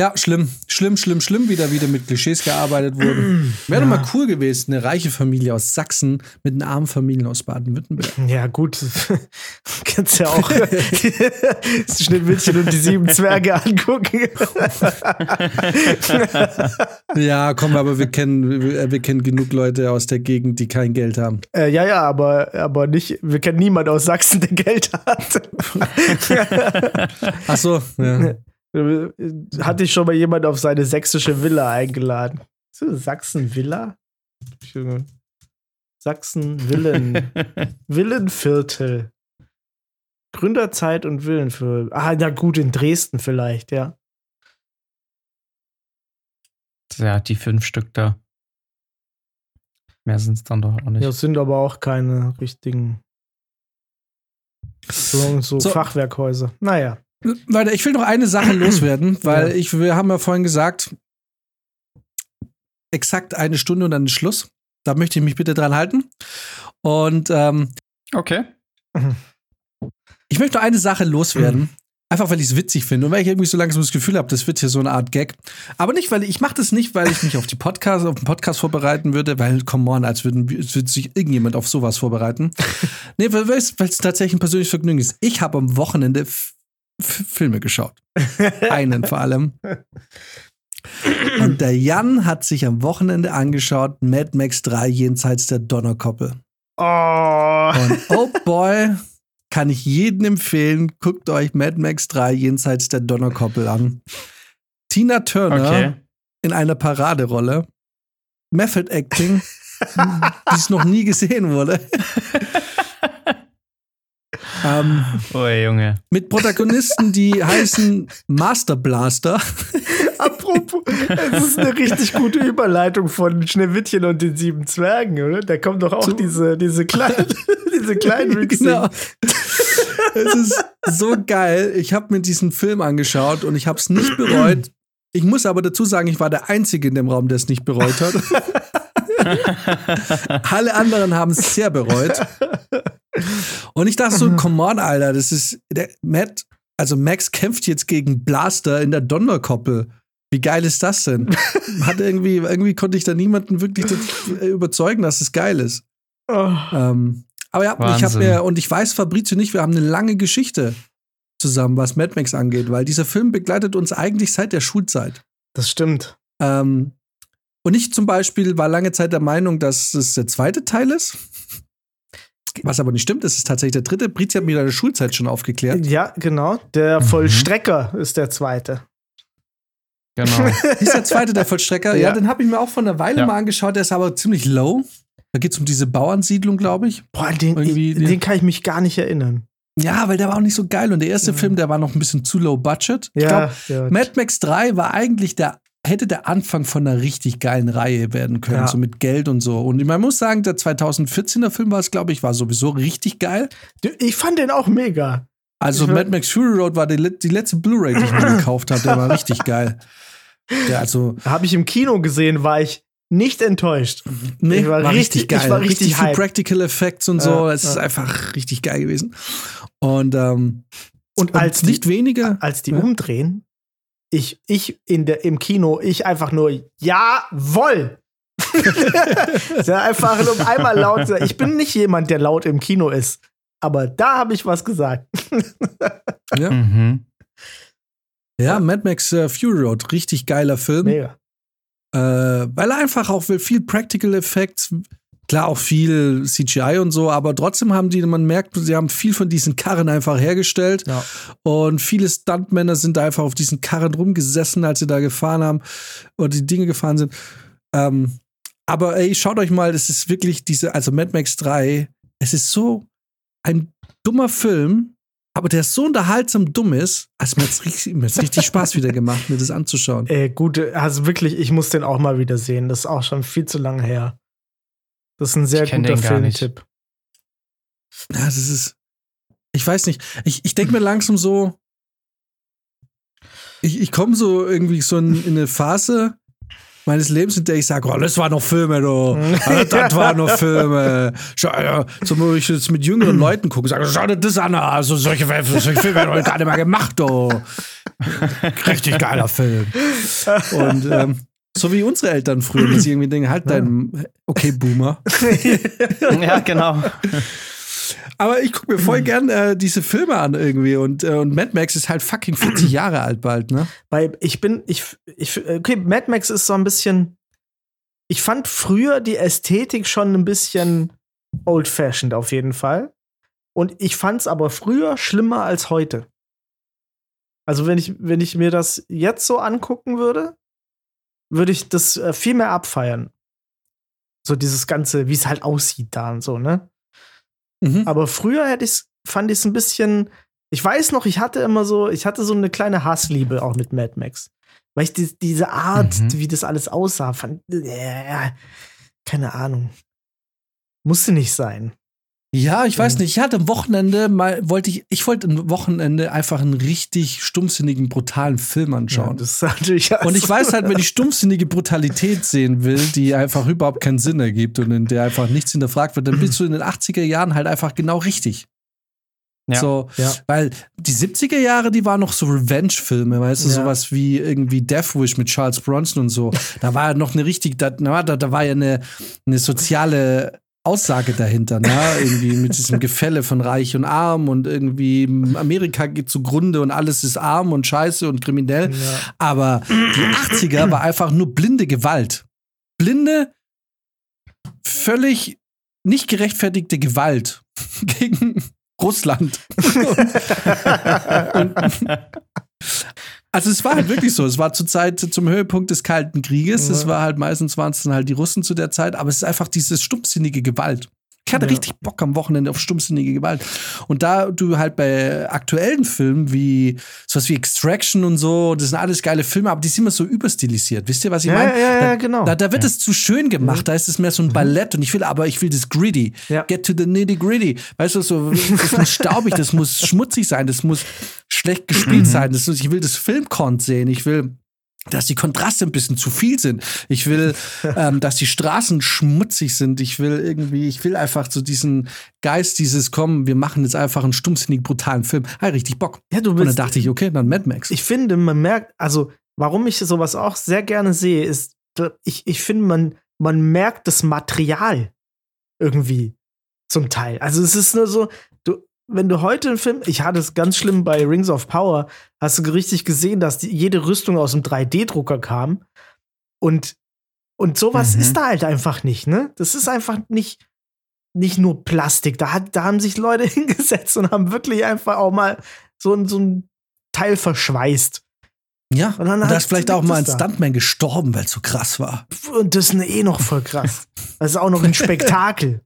Ja, schlimm, schlimm, schlimm, schlimm, wie da wieder mit Klischees gearbeitet wurde. Wäre doch Ja. mal cool gewesen, eine reiche Familie aus Sachsen mit einer armen Familie aus Baden-Württemberg. Ja, gut. Kannst ja auch das Schneewittchen und die sieben Zwerge angucken. Ja, komm, aber wir kennen, wir, wir kennen genug Leute aus der Gegend, die kein Geld haben. äh, ja, ja, aber, aber nicht, wir kennen niemanden aus Sachsen, der Geld hat. Ach so, ja. Hatte ich schon mal jemand auf seine sächsische Villa eingeladen. Sachsen-Villa? Sachsen-Villen. Villenviertel. Gründerzeit und Villenviertel. Ah, na gut, in Dresden vielleicht, ja. Ja, die fünf Stück da. Mehr sind es dann doch auch nicht. Ja, sind aber auch keine richtigen so, so, So. Fachwerkhäuser. Naja. Leute, ich will noch eine Sache loswerden, weil Ja. ich, wir haben ja vorhin gesagt, exakt eine Stunde und dann ist Schluss. Da möchte ich mich bitte dran halten. Und ähm, Okay. ich möchte noch eine Sache loswerden. Einfach weil ich es witzig finde und weil ich irgendwie so langsam das Gefühl habe, das wird hier so eine Art Gag. Aber nicht, weil ich mache das nicht, weil ich mich auf die Podcast, auf den Podcast vorbereiten würde, weil, come on, als, würden, wir- als würde sich irgendjemand auf sowas vorbereiten. nee, weil es tatsächlich ein persönliches Vergnügen ist. Ich habe am Wochenende Filme geschaut. Einen vor allem. Und der Jan hat sich am Wochenende angeschaut, Mad Max 3 jenseits der Donnerkoppel. Oh. Und oh boy, kann ich jedem empfehlen, guckt euch Mad Max 3 jenseits der Donnerkoppel an. Tina Turner Okay. in einer Paraderolle. Method Acting, wie es noch nie gesehen wurde. Ähm, Oh, Junge. mit Protagonisten, die heißen Master Blaster. Apropos, es ist eine richtig gute Überleitung von Schneewittchen und den sieben Zwergen, oder? Da kommen doch auch Zu- diese, diese kleinen, diese kleinen genau. Es ist so geil. Ich habe mir diesen Film angeschaut und ich habe es nicht bereut. Ich muss aber dazu sagen, ich war der Einzige in dem Raum, der es nicht bereut hat. Alle anderen haben es sehr bereut. Und ich dachte so, come on, Alter, das ist der Matt, also Max kämpft jetzt gegen Blaster in der Donnerkoppel. Wie geil ist das denn? Hat irgendwie, irgendwie konnte ich da niemanden wirklich das- überzeugen, dass es geil ist. Oh. Ähm, aber ja, ich habe Wahnsinn. mir, und ich weiß, Fabrizio nicht, wir haben eine lange Geschichte zusammen, was Mad Max angeht, weil dieser Film begleitet uns eigentlich seit der Schulzeit. Das stimmt. Ähm, und ich zum Beispiel war lange Zeit der Meinung, dass es der zweite Teil ist. Was aber nicht stimmt, es ist tatsächlich der dritte. Brizi hat mir in der Schulzeit schon aufgeklärt. Ja, genau. Der Mhm. Vollstrecker ist der zweite. Genau. Ist der zweite der Vollstrecker? Ja, Ja. den habe ich mir auch vor einer Weile Ja. mal angeschaut. Der ist aber ziemlich low. Da geht es um diese Bauernsiedlung, glaube ich. Boah, den, Irgendwie ich, der- den kann ich mich gar nicht erinnern. Ja, weil der war auch nicht so geil. Und der erste Ja. Film, der war noch ein bisschen zu low budget. Ich Ja, glaube, ja. Mad Max 3 war eigentlich der, hätte der Anfang von einer richtig geilen Reihe werden können, Ja. so mit Geld und so. Und man muss sagen, der 2014er Film war es, glaube ich, war sowieso richtig geil. ich fand den auch mega. Also Ich war- Mad Max Fury Road war die, die letzte Blu-ray, die ich mir gekauft habe. Der war richtig geil. Der also, Habe ich im Kino gesehen, war ich nicht enttäuscht. nee, Ich war richtig- ich war richtig viel hyped. Practical Effects und so. Ja, es ist ja. einfach richtig geil gewesen. Und, ähm, Und und als nicht die, weniger. als die Ja. umdrehen, ich, ich in der, im Kino, ich einfach nur, jawoll! ja, einfach nur einmal laut sagen. Ich bin nicht jemand, der laut im Kino ist. Aber da habe ich was gesagt. Ja, mhm. ja Mad Max äh, Fury Road, richtig geiler Film. Mega. Äh, weil er einfach auch viel Practical Effects, klar auch viel CGI und so, aber trotzdem haben die, man merkt, sie haben viel von diesen Karren einfach hergestellt Ja. und viele Stuntmänner sind da einfach auf diesen Karren rumgesessen, als sie da gefahren haben oder die Dinge gefahren sind. Ähm, aber ey, schaut euch mal, das ist wirklich diese, also Mad Max 3, es ist so ein dummer Film, aber der so unterhaltsam dumm ist, also mir hat's richtig, Spaß wieder gemacht, mir das anzuschauen. Äh, gut, also wirklich, ich muss den auch mal wieder sehen. Das ist auch schon viel zu lange her. Das ist ein sehr guter. Filmtipp. Ja, das ist. Ich weiß nicht. Ich, ich denke mir langsam so. Ich, ich komme so irgendwie so in, in eine Phase, meines Lebens, in der ich sage, oh, das waren noch Filme, du. Ah, das waren noch Filme. Schau, ja, so, wo ich jetzt mit jüngeren Leuten gucke, sage, schau dir das an, also solche, solche Filme werden heute gar nicht mehr gemacht, du. Richtig geiler Film. Und ähm, so wie unsere Eltern früher, dass sie irgendwie denken, halt dein, okay, Boomer. ja, genau. Aber ich gucke mir voll gern äh, diese Filme an irgendwie und, äh, und Mad Max ist halt fucking 40 Jahre alt bald, ne? Weil ich bin, ich, ich, okay, Mad Max ist so ein bisschen. Ich fand früher die Ästhetik schon ein bisschen old-fashioned auf jeden Fall. Und ich fand's aber früher schlimmer als heute. Also, wenn ich, wenn ich mir das jetzt so angucken würde, würde ich das äh, viel mehr abfeiern. So dieses Ganze, wie es halt aussieht da und so, ne? Mhm. Aber früher hätte ich's, fand ich es ein bisschen. Ich weiß noch, ich hatte immer so, ich hatte so eine kleine Hassliebe auch mit Mad Max. Weil ich die, diese Art, Mhm. wie das alles aussah, fand. Äh, keine Ahnung. Musste nicht sein. Ja, ich weiß Mhm. nicht. Ich hatte am Wochenende mal, wollte ich, ich wollte am Wochenende einfach einen richtig stumpfsinnigen, brutalen Film anschauen. das ist natürlich. und ich weiß halt, wenn ich stumpfsinnige Brutalität sehen will, die einfach überhaupt keinen Sinn ergibt und in der einfach nichts hinterfragt wird, dann bist du in den 80er Jahren halt einfach genau richtig. Ja. So, Ja. weil die 70er Jahre, die waren noch so Revenge-Filme, weißt du, Ja. sowas wie irgendwie Death Wish mit Charles Bronson und so. Da war ja noch eine richtig, da, da, da war ja eine, eine soziale Aussage dahinter, ne? irgendwie mit diesem Gefälle von Reich und Arm und irgendwie Amerika geht zugrunde und alles ist arm und scheiße und kriminell. Ja. Aber die 80er war einfach nur blinde Gewalt. Blinde, völlig nicht gerechtfertigte Gewalt gegen Russland. und, also es war halt wirklich so. Es war zur Zeit zum Höhepunkt des Kalten Krieges. Es Ja. war halt meistens waren es dann halt die Russen zu der Zeit, aber es ist einfach dieses stumpfsinnige Gewalt. Ich hatte Ja. richtig Bock am Wochenende auf stumpfsinnige Gewalt. Und da du halt bei aktuellen Filmen wie sowas wie Extraction und so, das sind alles geile Filme, aber die sind immer so überstilisiert. Wisst ihr, was ich Ja, meine? ja, ja, Da- genau. Da, da wird es zu schön gemacht, da ist es mehr so ein Ballett und ich will, aber ich will das gritty. Get to the nitty gritty. Weißt du, so, das muss staubig, das muss schmutzig sein, das muss schlecht gespielt sein. Das muss, ich will das Filmkont sehen, ich will dass die Kontraste ein bisschen zu viel sind. Ich will, ähm, dass die Straßen schmutzig sind. Ich will irgendwie, ich will einfach so diesen Geist, dieses Kommen, wir machen jetzt einfach einen stumpfsinnig brutalen Film. Ah, richtig Bock. Ja, du Und dann bist, dachte ich, okay, dann Mad Max. ich finde, man merkt, also warum ich sowas auch sehr gerne sehe, ist, ich, ich finde, man, man merkt das Material irgendwie zum Teil. Also es ist nur so, du, wenn du heute einen Film, ich hatte es ganz schlimm bei Rings of Power, hast du richtig gesehen, dass die, jede Rüstung aus dem 3D-Drucker kam und und sowas Mhm. ist da halt einfach nicht, ne? Das ist einfach nicht nicht nur Plastik. Da, hat, da haben sich Leute hingesetzt und haben wirklich einfach auch mal so, ein- so ein Teil verschweißt. ja, Und dann und da ist vielleicht auch mal ein es da. Stuntman gestorben, weil es so krass war. Und das ist eh noch voll krass. Das ist auch noch ein Spektakel.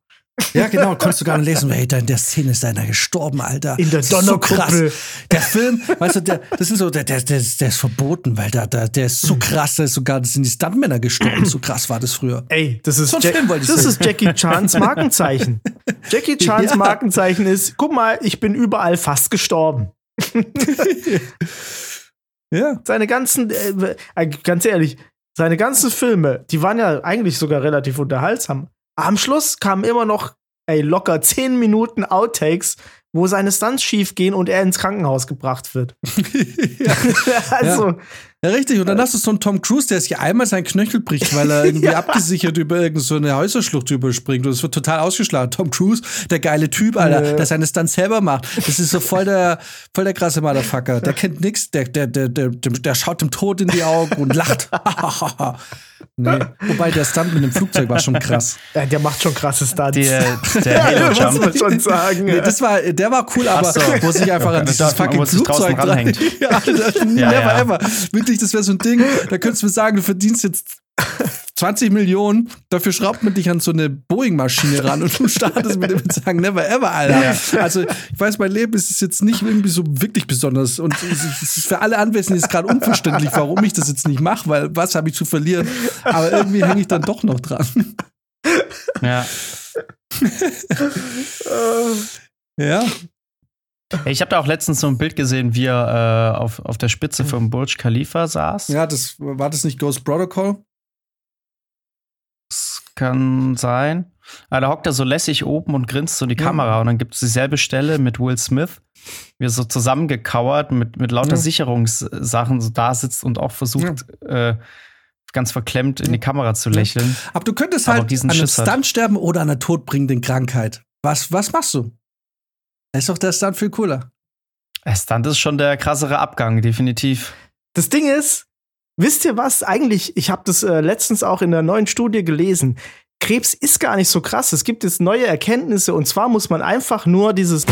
Ja, genau, konntest du gar nicht lesen, hey, in der Szene ist einer gestorben, Alter. In der so Donnerkuppel. krass. Der Film, weißt du, der, das ist so, der, der, der, ist- der ist verboten, weil da, da, der ist so krass, da ist sogar, das sind die Stuntmänner gestorben. So krass war das früher. Ey, das ist, So Jack- Film das sehen. ist Jackie Chans Markenzeichen. Jackie Chans Ja. Markenzeichen ist, guck mal, ich bin überall fast gestorben. Ja. Seine ganzen, äh, äh, ganz ehrlich, seine ganzen Filme, die waren ja eigentlich sogar relativ unterhaltsam. Am Schluss kamen immer noch, ey, locker 10 Minuten Outtakes, wo seine Stunts schief gehen und er ins Krankenhaus gebracht wird. also, Ja, richtig. Und dann hast du so einen Tom Cruise, der sich einmal seinen Knöchel bricht, weil er irgendwie abgesichert über irgendeine so eine Häuserschlucht überspringt. Und es wird total ausgeschlagen. Tom Cruise, der geile Typ, Alter, Ja. der seine Stunts selber macht. Das ist so voll der, voll der krasse Motherfucker. Der kennt nix. Der, der, der, der, der, schaut dem Tod in die Augen und lacht. nee. Wobei der Stunt mit dem Flugzeug war schon krass. ja, der macht schon krasse Stunts. Der, der ja, Halo muss Jump. man schon sagen. Nee, das war, der war cool, aber so. wo sich einfach an dieses fucking Flugzeug dran ranhängt. Ja, Alter, Ja, never ja. ever. Wirklich, das wäre so ein Ding, da könntest du mir sagen, du verdienst jetzt 20 Millionen, dafür schraubt man dich an so eine Boeing-Maschine ran und du startest mit dem und sagen, never ever, Alter. Also, ich weiß, mein Leben ist jetzt nicht irgendwie so wirklich besonders und es ist für alle Anwesenden ist gerade unverständlich, warum ich das jetzt nicht mache, weil was habe ich zu verlieren? Aber irgendwie hänge ich dann doch noch dran. Ja. Ja. Ich habe da auch letztens so ein Bild gesehen, wie er äh, auf, auf der Spitze vom Burj Khalifa saß. Ja, das war das nicht Ghost Protocol? Kann sein. Aber da hockt er so lässig oben und grinst so in die Kamera. Und dann gibt es dieselbe Stelle mit Will Smith, wie er so zusammengekauert mit, mit lauter Ja. Sicherungssachen so da sitzt und auch versucht, äh, ganz verklemmt in die Kamera zu lächeln. Aber du könntest halt an einem Schiss hat. Stunt sterben oder an einer todbringenden Krankheit. Was, was machst du? Ist doch der Stunt viel cooler. Der Stunt ist schon der krassere Abgang, definitiv. Das Ding ist, wisst ihr was? Eigentlich, ich habe das äh, letztens auch in der neuen Studie gelesen. Krebs ist gar nicht so krass. Es gibt jetzt neue Erkenntnisse und zwar muss man einfach nur dieses